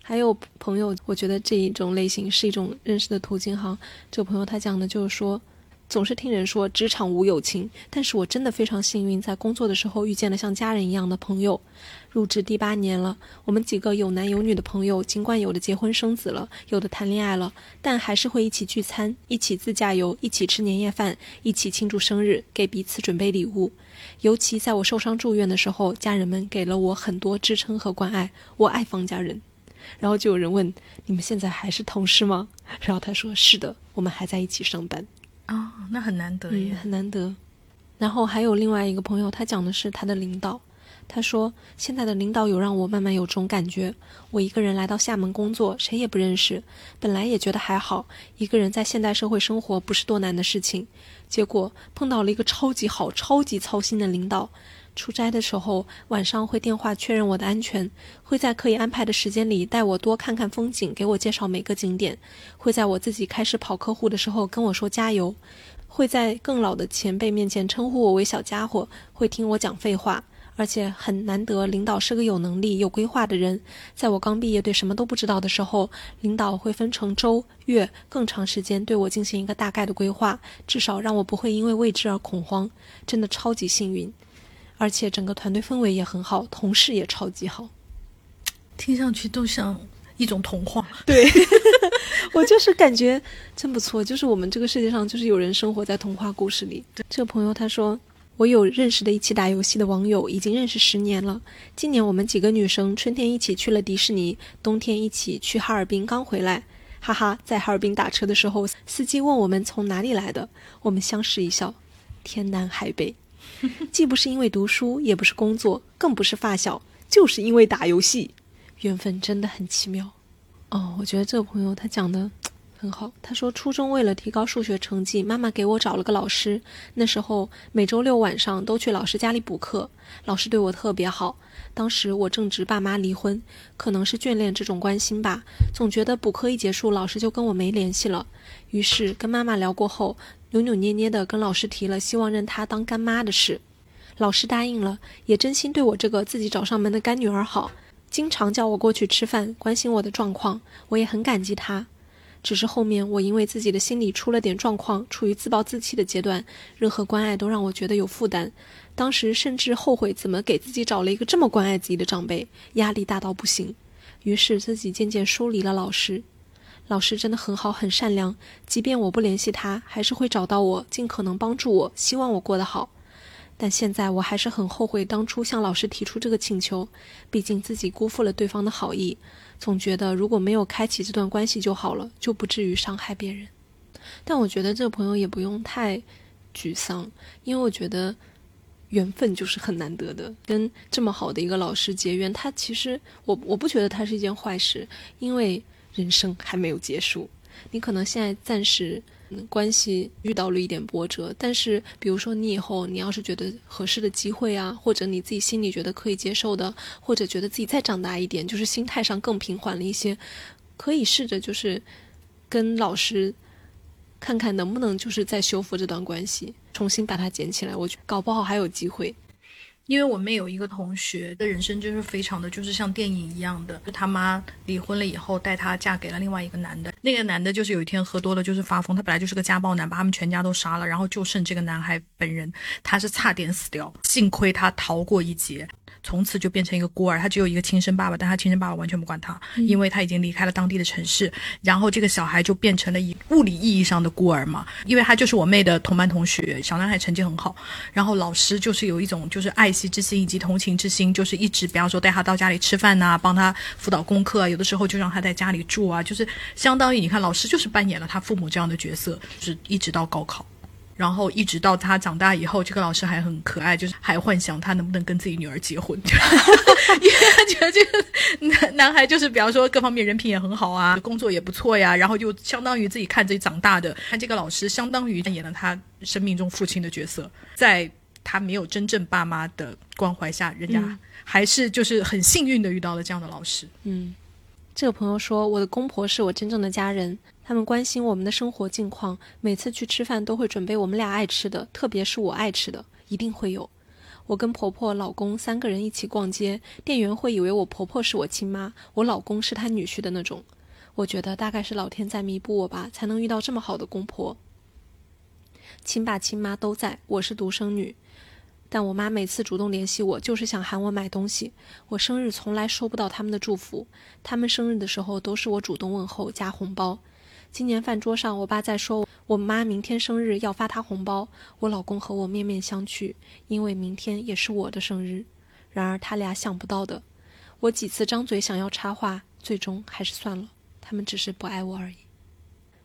还有朋友，我觉得这一种类型是一种认识的途径哈。这个朋友他讲的就是说，总是听人说职场无友情，但是我真的非常幸运，在工作的时候遇见了像家人一样的朋友。入职第八年了，我们几个有男有女的朋友，尽管有的结婚生子了，有的谈恋爱了，但还是会一起聚餐，一起自驾游，一起吃年夜饭，一起庆祝生日，给彼此准备礼物。尤其在我受伤住院的时候，家人们给了我很多支撑和关爱。我爱方家人。然后就有人问：“你们现在还是同事吗？”然后他说：“是的，我们还在一起上班。”哦，那很难得耶，很难得。然后还有另外一个朋友，他讲的是他的领导。他说：“现在的领导有让我慢慢有种感觉，我一个人来到厦门工作，谁也不认识。本来也觉得还好，一个人在现代社会生活不是多难的事情。结果碰到了一个超级好、超级操心的领导。”出差的时候，晚上会电话确认我的安全，会在可以安排的时间里带我多看看风景，给我介绍每个景点，会在我自己开始跑客户的时候跟我说加油，会在更老的前辈面前称呼我为小家伙，会听我讲废话，而且很难得，领导是个有能力、有规划的人。在我刚毕业对什么都不知道的时候，领导会分成周、月、更长时间对我进行一个大概的规划，至少让我不会因为未知而恐慌。真的超级幸运。而且整个团队氛围也很好，同事也超级好，听上去都像一种童话。对，我就是感觉真不错。就是我们这个世界上，就是有人生活在童话故事里。这个朋友他说，我有认识的一起打游戏的网友，已经认识十年了。今年我们几个女生春天一起去了迪士尼，冬天一起去哈尔滨，刚回来，哈哈，在哈尔滨打车的时候，司机问我们从哪里来的，我们相视一笑，天南海北。既不是因为读书，也不是工作，更不是发小，就是因为打游戏。缘分真的很奇妙。哦，我觉得这个朋友他讲的很好。他说，初中为了提高数学成绩，妈妈给我找了个老师。那时候每周六晚上都去老师家里补课，老师对我特别好。当时我正值爸妈离婚，可能是眷恋这种关心吧，总觉得补课一结束，老师就跟我没联系了。于是跟妈妈聊过后。扭扭捏捏的跟老师提了希望认她当干妈的事，老师答应了，也真心对我这个自己找上门的干女儿好，经常叫我过去吃饭，关心我的状况，我也很感激她。只是后面我因为自己的心理出了点状况，处于自暴自弃的阶段，任何关爱都让我觉得有负担，当时甚至后悔怎么给自己找了一个这么关爱自己的长辈，压力大到不行，于是自己渐渐疏离了老师。老师真的很好，很善良。即便我不联系他，还是会找到我，尽可能帮助我，希望我过得好。但现在我还是很后悔当初向老师提出这个请求，毕竟自己辜负了对方的好意。总觉得如果没有开启这段关系就好了，就不至于伤害别人。但我觉得这个朋友也不用太沮丧，因为我觉得缘分就是很难得的。跟这么好的一个老师结缘，他其实我我不觉得他是一件坏事，因为。人生还没有结束，你可能现在暂时关系遇到了一点波折，但是比如说你以后你要是觉得合适的机会啊，或者你自己心里觉得可以接受的，或者觉得自己再长大一点，就是心态上更平缓了一些，可以试着就是跟老师看看能不能就是再修复这段关系，重新把它捡起来，我觉搞不好还有机会。因为我妹有一个同学的人生就是非常的就是像电影一样的，就他妈离婚了以后带她嫁给了另外一个男的，那个男的就是有一天喝多了就是发疯，他本来就是个家暴男，把他们全家都杀了，然后就剩这个男孩本人，他是差点死掉，幸亏他逃过一劫。从此就变成一个孤儿。他只有一个亲生爸爸，但他亲生爸爸完全不管他，因为他已经离开了当地的城市。然后这个小孩就变成了以物理意义上的孤儿嘛，因为他就是我妹的同班同学，小男孩成绩很好，然后老师就是有一种就是爱惜之心以及同情之心，就是一直比方说带他到家里吃饭呐，帮他辅导功课啊，有的时候就让他在家里住啊，就是相当于你看老师就是扮演了他父母这样的角色，就是一直到高考。然后一直到他长大以后，这个老师还很可爱，就是还幻想他能不能跟自己女儿结婚，因为他觉得这个男男孩就是比方说各方面人品也很好啊，工作也不错呀，然后就相当于自己看自己长大的。看这个老师相当于扮演了他生命中父亲的角色，在他没有真正爸妈的关怀下，人家还是就是很幸运的遇到了这样的老师。嗯，这个朋友说，我的公婆是我真正的家人。他们关心我们的生活近况，每次去吃饭都会准备我们俩爱吃的，特别是我爱吃的，一定会有。我跟婆婆、老公三个人一起逛街，店员会以为我婆婆是我亲妈，我老公是她女婿的那种。我觉得大概是老天在弥补我吧，才能遇到这么好的公婆。亲爸亲妈都在，我是独生女。但我妈每次主动联系我，就是想喊我买东西。我生日从来收不到他们的祝福，他们生日的时候都是我主动问候加红包。今年饭桌上，我爸在说我妈明天生日要发她红包，我老公和我面面相觑，因为明天也是我的生日。然而他俩想不到的，我几次张嘴想要插话，最终还是算了，他们只是不爱我而已。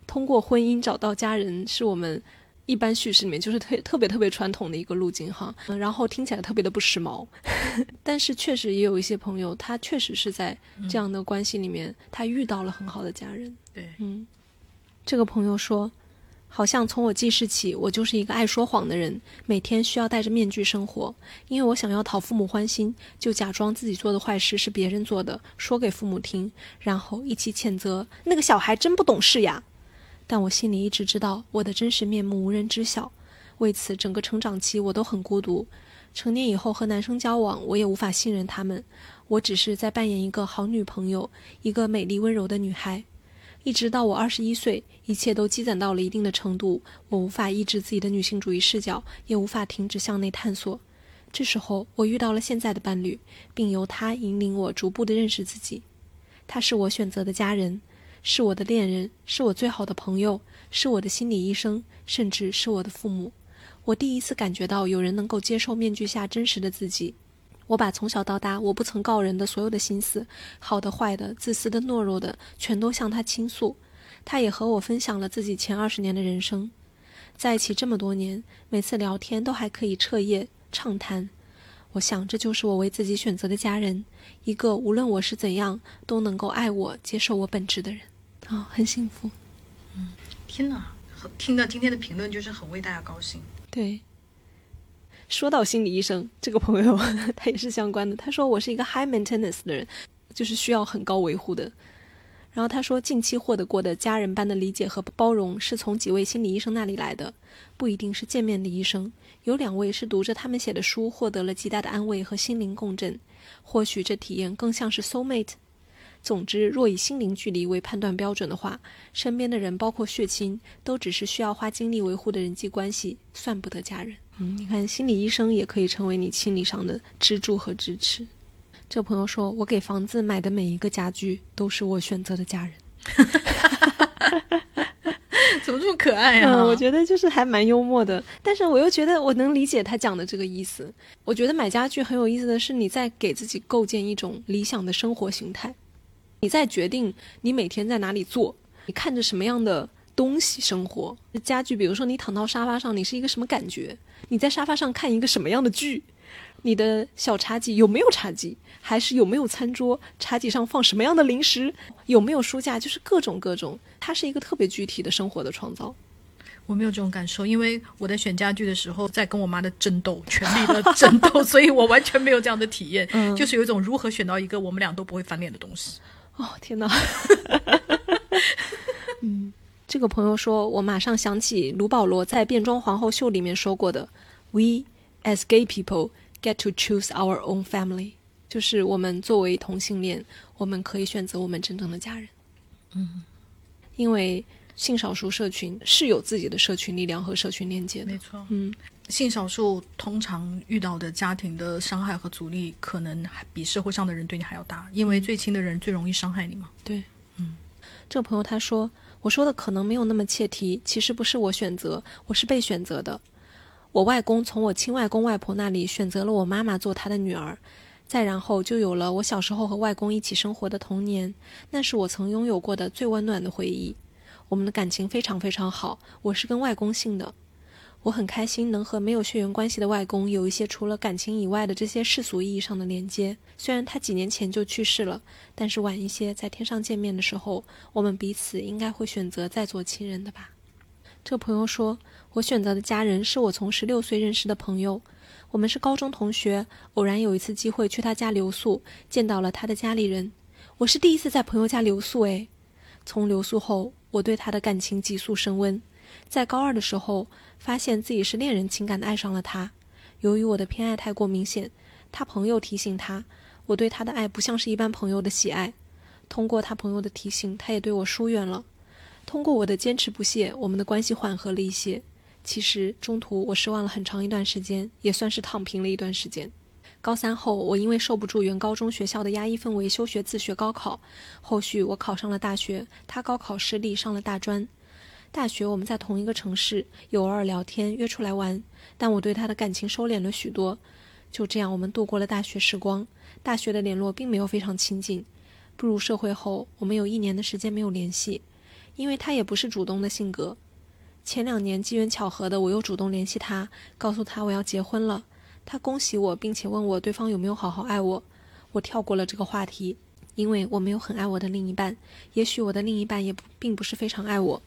通过婚姻找到家人，是我们。一般叙事里面就是特特别特别传统的一个路径哈，然后听起来特别的不时髦，但是确实也有一些朋友，他确实是在这样的关系里面，他遇到了很好的家人。对，嗯，这个朋友说，好像从我记事起，我就是一个爱说谎的人，每天需要戴着面具生活，因为我想要讨父母欢心，就假装自己做的坏事是别人做的，说给父母听，然后一起谴责那个小孩真不懂事呀。但我心里一直知道，我的真实面目无人知晓。为此，整个成长期我都很孤独。成年以后和男生交往，我也无法信任他们。我只是在扮演一个好女朋友，一个美丽温柔的女孩。一直到我二十一岁，一切都积攒到了一定的程度，我无法抑制自己的女性主义视角，也无法停止向内探索。这时候，我遇到了现在的伴侣，并由他引领我逐步的认识自己。他是我选择的家人。是我的恋人，是我最好的朋友，是我的心理医生，甚至是我的父母。我第一次感觉到有人能够接受面具下真实的自己。我把从小到大我不曾告人的所有的心思，好的、坏的、自私的、懦弱的，全都向他倾诉。他也和我分享了自己前二十年的人生。在一起这么多年，每次聊天都还可以彻夜畅谈。我想，这就是我为自己选择的家人，一个无论我是怎样都能够爱我、接受我本质的人。啊，很幸福。嗯，天哪，听到今天的评论就是很为大家高兴。对，说到心理医生，这个朋友 他也是相关的。他说我是一个 high maintenance 的人，就是需要很高维护的。然后他说，近期获得过的家人般的理解和包容，是从几位心理医生那里来的，不一定是见面的医生。有两位是读着他们写的书，获得了极大的安慰和心灵共振。或许这体验更像是 soul mate。总之，若以心灵距离为判断标准的话，身边的人，包括血亲，都只是需要花精力维护的人际关系，算不得家人。嗯，你看，心理医生也可以成为你心理上的支柱和支持。这朋友说：“我给房子买的每一个家具，都是我选择的家人。”怎么这么可爱啊？我觉得就是还蛮幽默的，但是我又觉得我能理解他讲的这个意思。我觉得买家具很有意思的是，你在给自己构建一种理想的生活形态。你在决定你每天在哪里坐，你看着什么样的东西生活，家具，比如说你躺到沙发上，你是一个什么感觉？你在沙发上看一个什么样的剧？你的小茶几有没有茶几？还是有没有餐桌？茶几上放什么样的零食？有没有书架？就是各种各种，它是一个特别具体的生活的创造。我没有这种感受，因为我在选家具的时候在跟我妈的争斗，权力的争斗，所以我完全没有这样的体验，就是有一种如何选到一个我们俩都不会翻脸的东西。哦天哪！嗯，这个朋友说，我马上想起卢保罗在《变装皇后秀》里面说过的：“We as gay people get to choose our own family。”就是我们作为同性恋，我们可以选择我们真正的家人。嗯，因为性少数社群是有自己的社群力量和社群链接的。没错，嗯，性少数通常遇到的家庭的伤害和阻力，可能还比社会上的人对你还要大，因为最亲的人最容易伤害你嘛。对，嗯，这个朋友他说，我说的可能没有那么切题，其实不是我选择，我是被选择的。我外公从我亲外公外婆那里选择了我妈妈做他的女儿，再然后就有了我小时候和外公一起生活的童年，那是我曾拥有过的最温暖的回忆。我们的感情非常非常好，我是跟外公姓的，我很开心能和没有血缘关系的外公有一些除了感情以外的这些世俗意义上的连接。虽然他几年前就去世了，但是晚一些在天上见面的时候，我们彼此应该会选择再做亲人的吧。这朋友说，我选择的家人是我从十六岁认识的朋友，我们是高中同学，偶然有一次机会去他家留宿，见到了他的家里人。我是第一次在朋友家留宿，诶，从留宿后。我对他的感情急速升温，在高二的时候，发现自己是恋人情感的爱上了他。由于我的偏爱太过明显，他朋友提醒他，我对他的爱不像是一般朋友的喜爱。通过他朋友的提醒，他也对我疏远了。通过我的坚持不懈，我们的关系缓和了一些。其实中途我失望了很长一段时间，也算是躺平了一段时间。高三后，我因为受不住原高中学校的压抑氛围，休学自学高考。后续我考上了大学，他高考失利，上了大专。大学我们在同一个城市，有偶尔聊天，约出来玩。但我对他的感情收敛了许多。就这样，我们度过了大学时光。大学的联络并没有非常亲近。步入社会后，我们有一年的时间没有联系，因为他也不是主动的性格。前两年机缘巧合的，我又主动联系他，告诉他我要结婚了。他恭喜我，并且问我对方有没有好好爱我。我跳过了这个话题，因为我没有很爱我的另一半，也许我的另一半也不并不是非常爱我。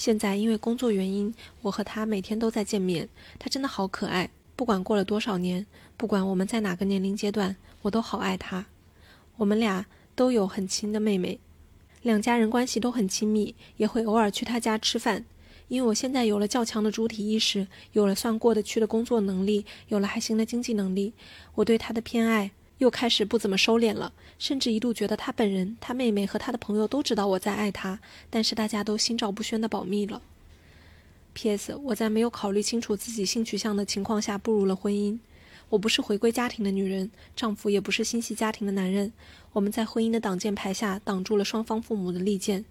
现在因为工作原因，我和他每天都在见面。他真的好可爱，不管过了多少年，不管我们在哪个年龄阶段，我都好爱他。我们俩都有很亲的妹妹，两家人关系都很亲密，也会偶尔去他家吃饭。因为我现在有了较强的主体意识，有了算过得去的工作能力，有了还行的经济能力，我对他的偏爱又开始不怎么收敛了，甚至一度觉得他本人、他妹妹和他的朋友都知道我在爱他，但是大家都心照不宣的保密了。P.S. 我在没有考虑清楚自己性取向的情况下步入了婚姻，我不是回归家庭的女人，丈夫也不是心系家庭的男人，我们在婚姻的挡箭牌下挡住了双方父母的利剑。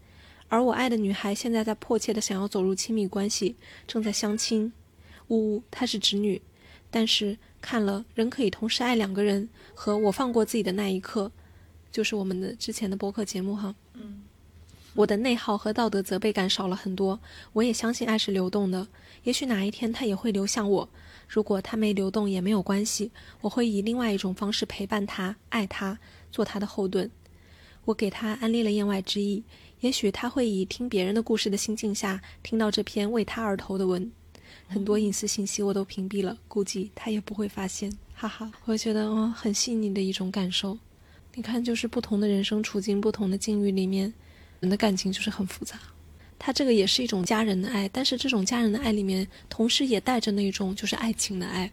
而我爱的女孩现在在迫切的想要走入亲密关系，正在相亲。呜呜，她是直女，但是看了《人可以同时爱两个人》和我放过自己的那一刻，就是我们的之前的播客节目哈。嗯，我的内耗和道德责备感少了很多。我也相信爱是流动的，也许哪一天它也会流向我。如果它没流动也没有关系，我会以另外一种方式陪伴他，爱他，做他的后盾。我给他安利了言外之意。也许他会以听别人的故事的心境下听到这篇为他而投的文，很多隐私信息我都屏蔽了，估计他也不会发现，哈哈。我觉得哦，很细腻的一种感受。你看，就是不同的人生处境、不同的境遇里面，人的感情就是很复杂。他这个也是一种家人的爱，但是这种家人的爱里面，同时也带着那种就是爱情的爱。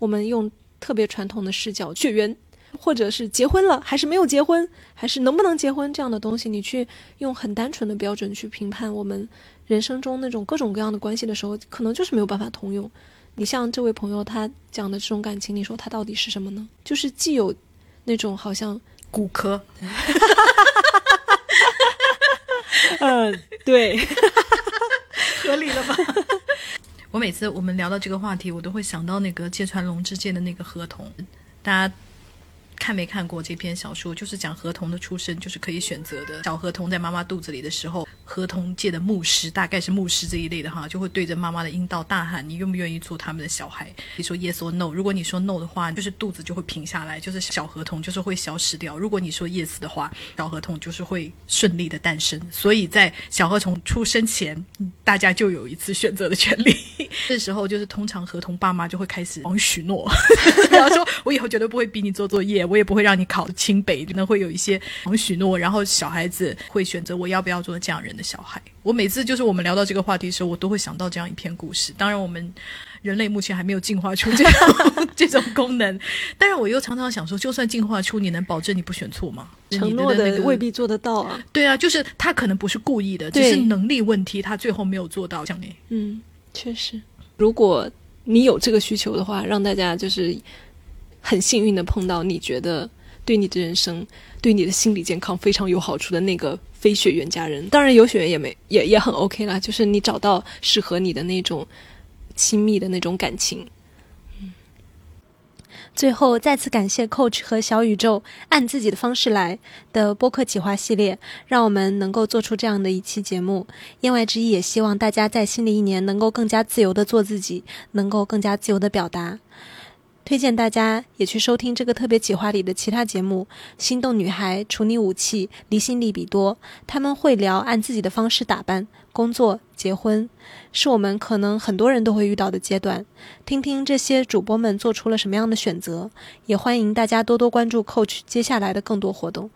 我们用特别传统的视角，血缘。或者是结婚了，还是没有结婚，还是能不能结婚这样的东西，你去用很单纯的标准去评判我们人生中那种各种各样的关系的时候，可能就是没有办法通用。你像这位朋友他讲的这种感情，你说他到底是什么呢？就是既有那种好像骨科，嗯，对，合理了吧？我每次我们聊到这个话题，我都会想到那个芥川龙之介的那个合同，大家。看没看过这篇小说？就是讲合同的出生，就是可以选择的。小合同在妈妈肚子里的时候，合同界的牧师，大概是牧师这一类的哈，就会对着妈妈的阴道大喊：“你愿不愿意做他们的小孩？”你说 yes or no。如果你说 no 的话，就是肚子就会平下来，就是小合同就是会消失掉。如果你说 yes 的话，小合同就是会顺利的诞生。所以在小合同出生前，大家就有一次选择的权利。这时候就是通常合同爸妈就会开始狂许诺，然后说我以后绝对不会逼你做作业。我也不会让你考清北，可能会有一些许诺，然后小孩子会选择我要不要做这样人。人的小孩。我每次就是我们聊到这个话题的时候，我都会想到这样一篇故事。当然，我们人类目前还没有进化出这样 这种功能，但是我又常常想说，就算进化出，你能保证你不选错吗？承诺的未必做得到啊。对啊，就是他可能不是故意的，只是能力问题，他最后没有做到。像你，嗯，确实，如果你有这个需求的话，让大家就是很幸运的碰到你觉得对你的人生、对你的心理健康非常有好处的那个。非血缘家人，当然有血缘也没也也很 OK 啦，就是你找到适合你的那种亲密的那种感情。嗯，最后再次感谢 Coach 和小宇宙按自己的方式来的播客企划系列，让我们能够做出这样的一期节目。言外之意，也希望大家在新的一年能够更加自由的做自己，能够更加自由的表达。推荐大家也去收听这个特别企划里的其他节目，《心动女孩》、《处女武器》、《离心力比多》，他们会聊按自己的方式打扮、工作、结婚，是我们可能很多人都会遇到的阶段。听听这些主播们做出了什么样的选择，也欢迎大家多多关注 Coach 接下来的更多活动。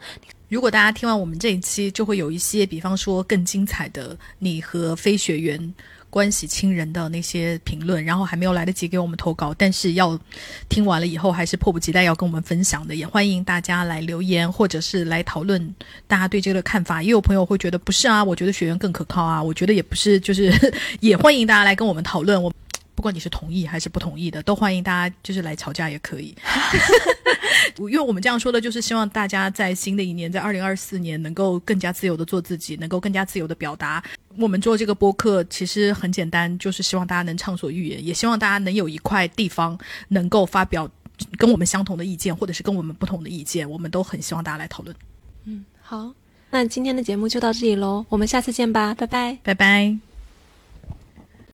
如果大家听完我们这一期，就会有一些，比方说更精彩的你和非学员。关系亲人的那些评论，然后还没有来得及给我们投稿，但是要听完了以后，还是迫不及待要跟我们分享的。也欢迎大家来留言，或者是来讨论大家对这个看法。也有朋友会觉得不是啊，我觉得学员更可靠啊，我觉得也不是，就是 也欢迎大家来跟我们讨论。我不管你是同意还是不同意的，都欢迎大家就是来吵架也可以。因为我们这样说的，就是希望大家在新的一年，在二零二四年，能够更加自由的做自己，能够更加自由的表达。我们做这个播客其实很简单，就是希望大家能畅所欲言，也希望大家能有一块地方能够发表跟我们相同的意见，或者是跟我们不同的意见，我们都很希望大家来讨论。嗯，好，那今天的节目就到这里喽，我们下次见吧，拜拜，拜拜。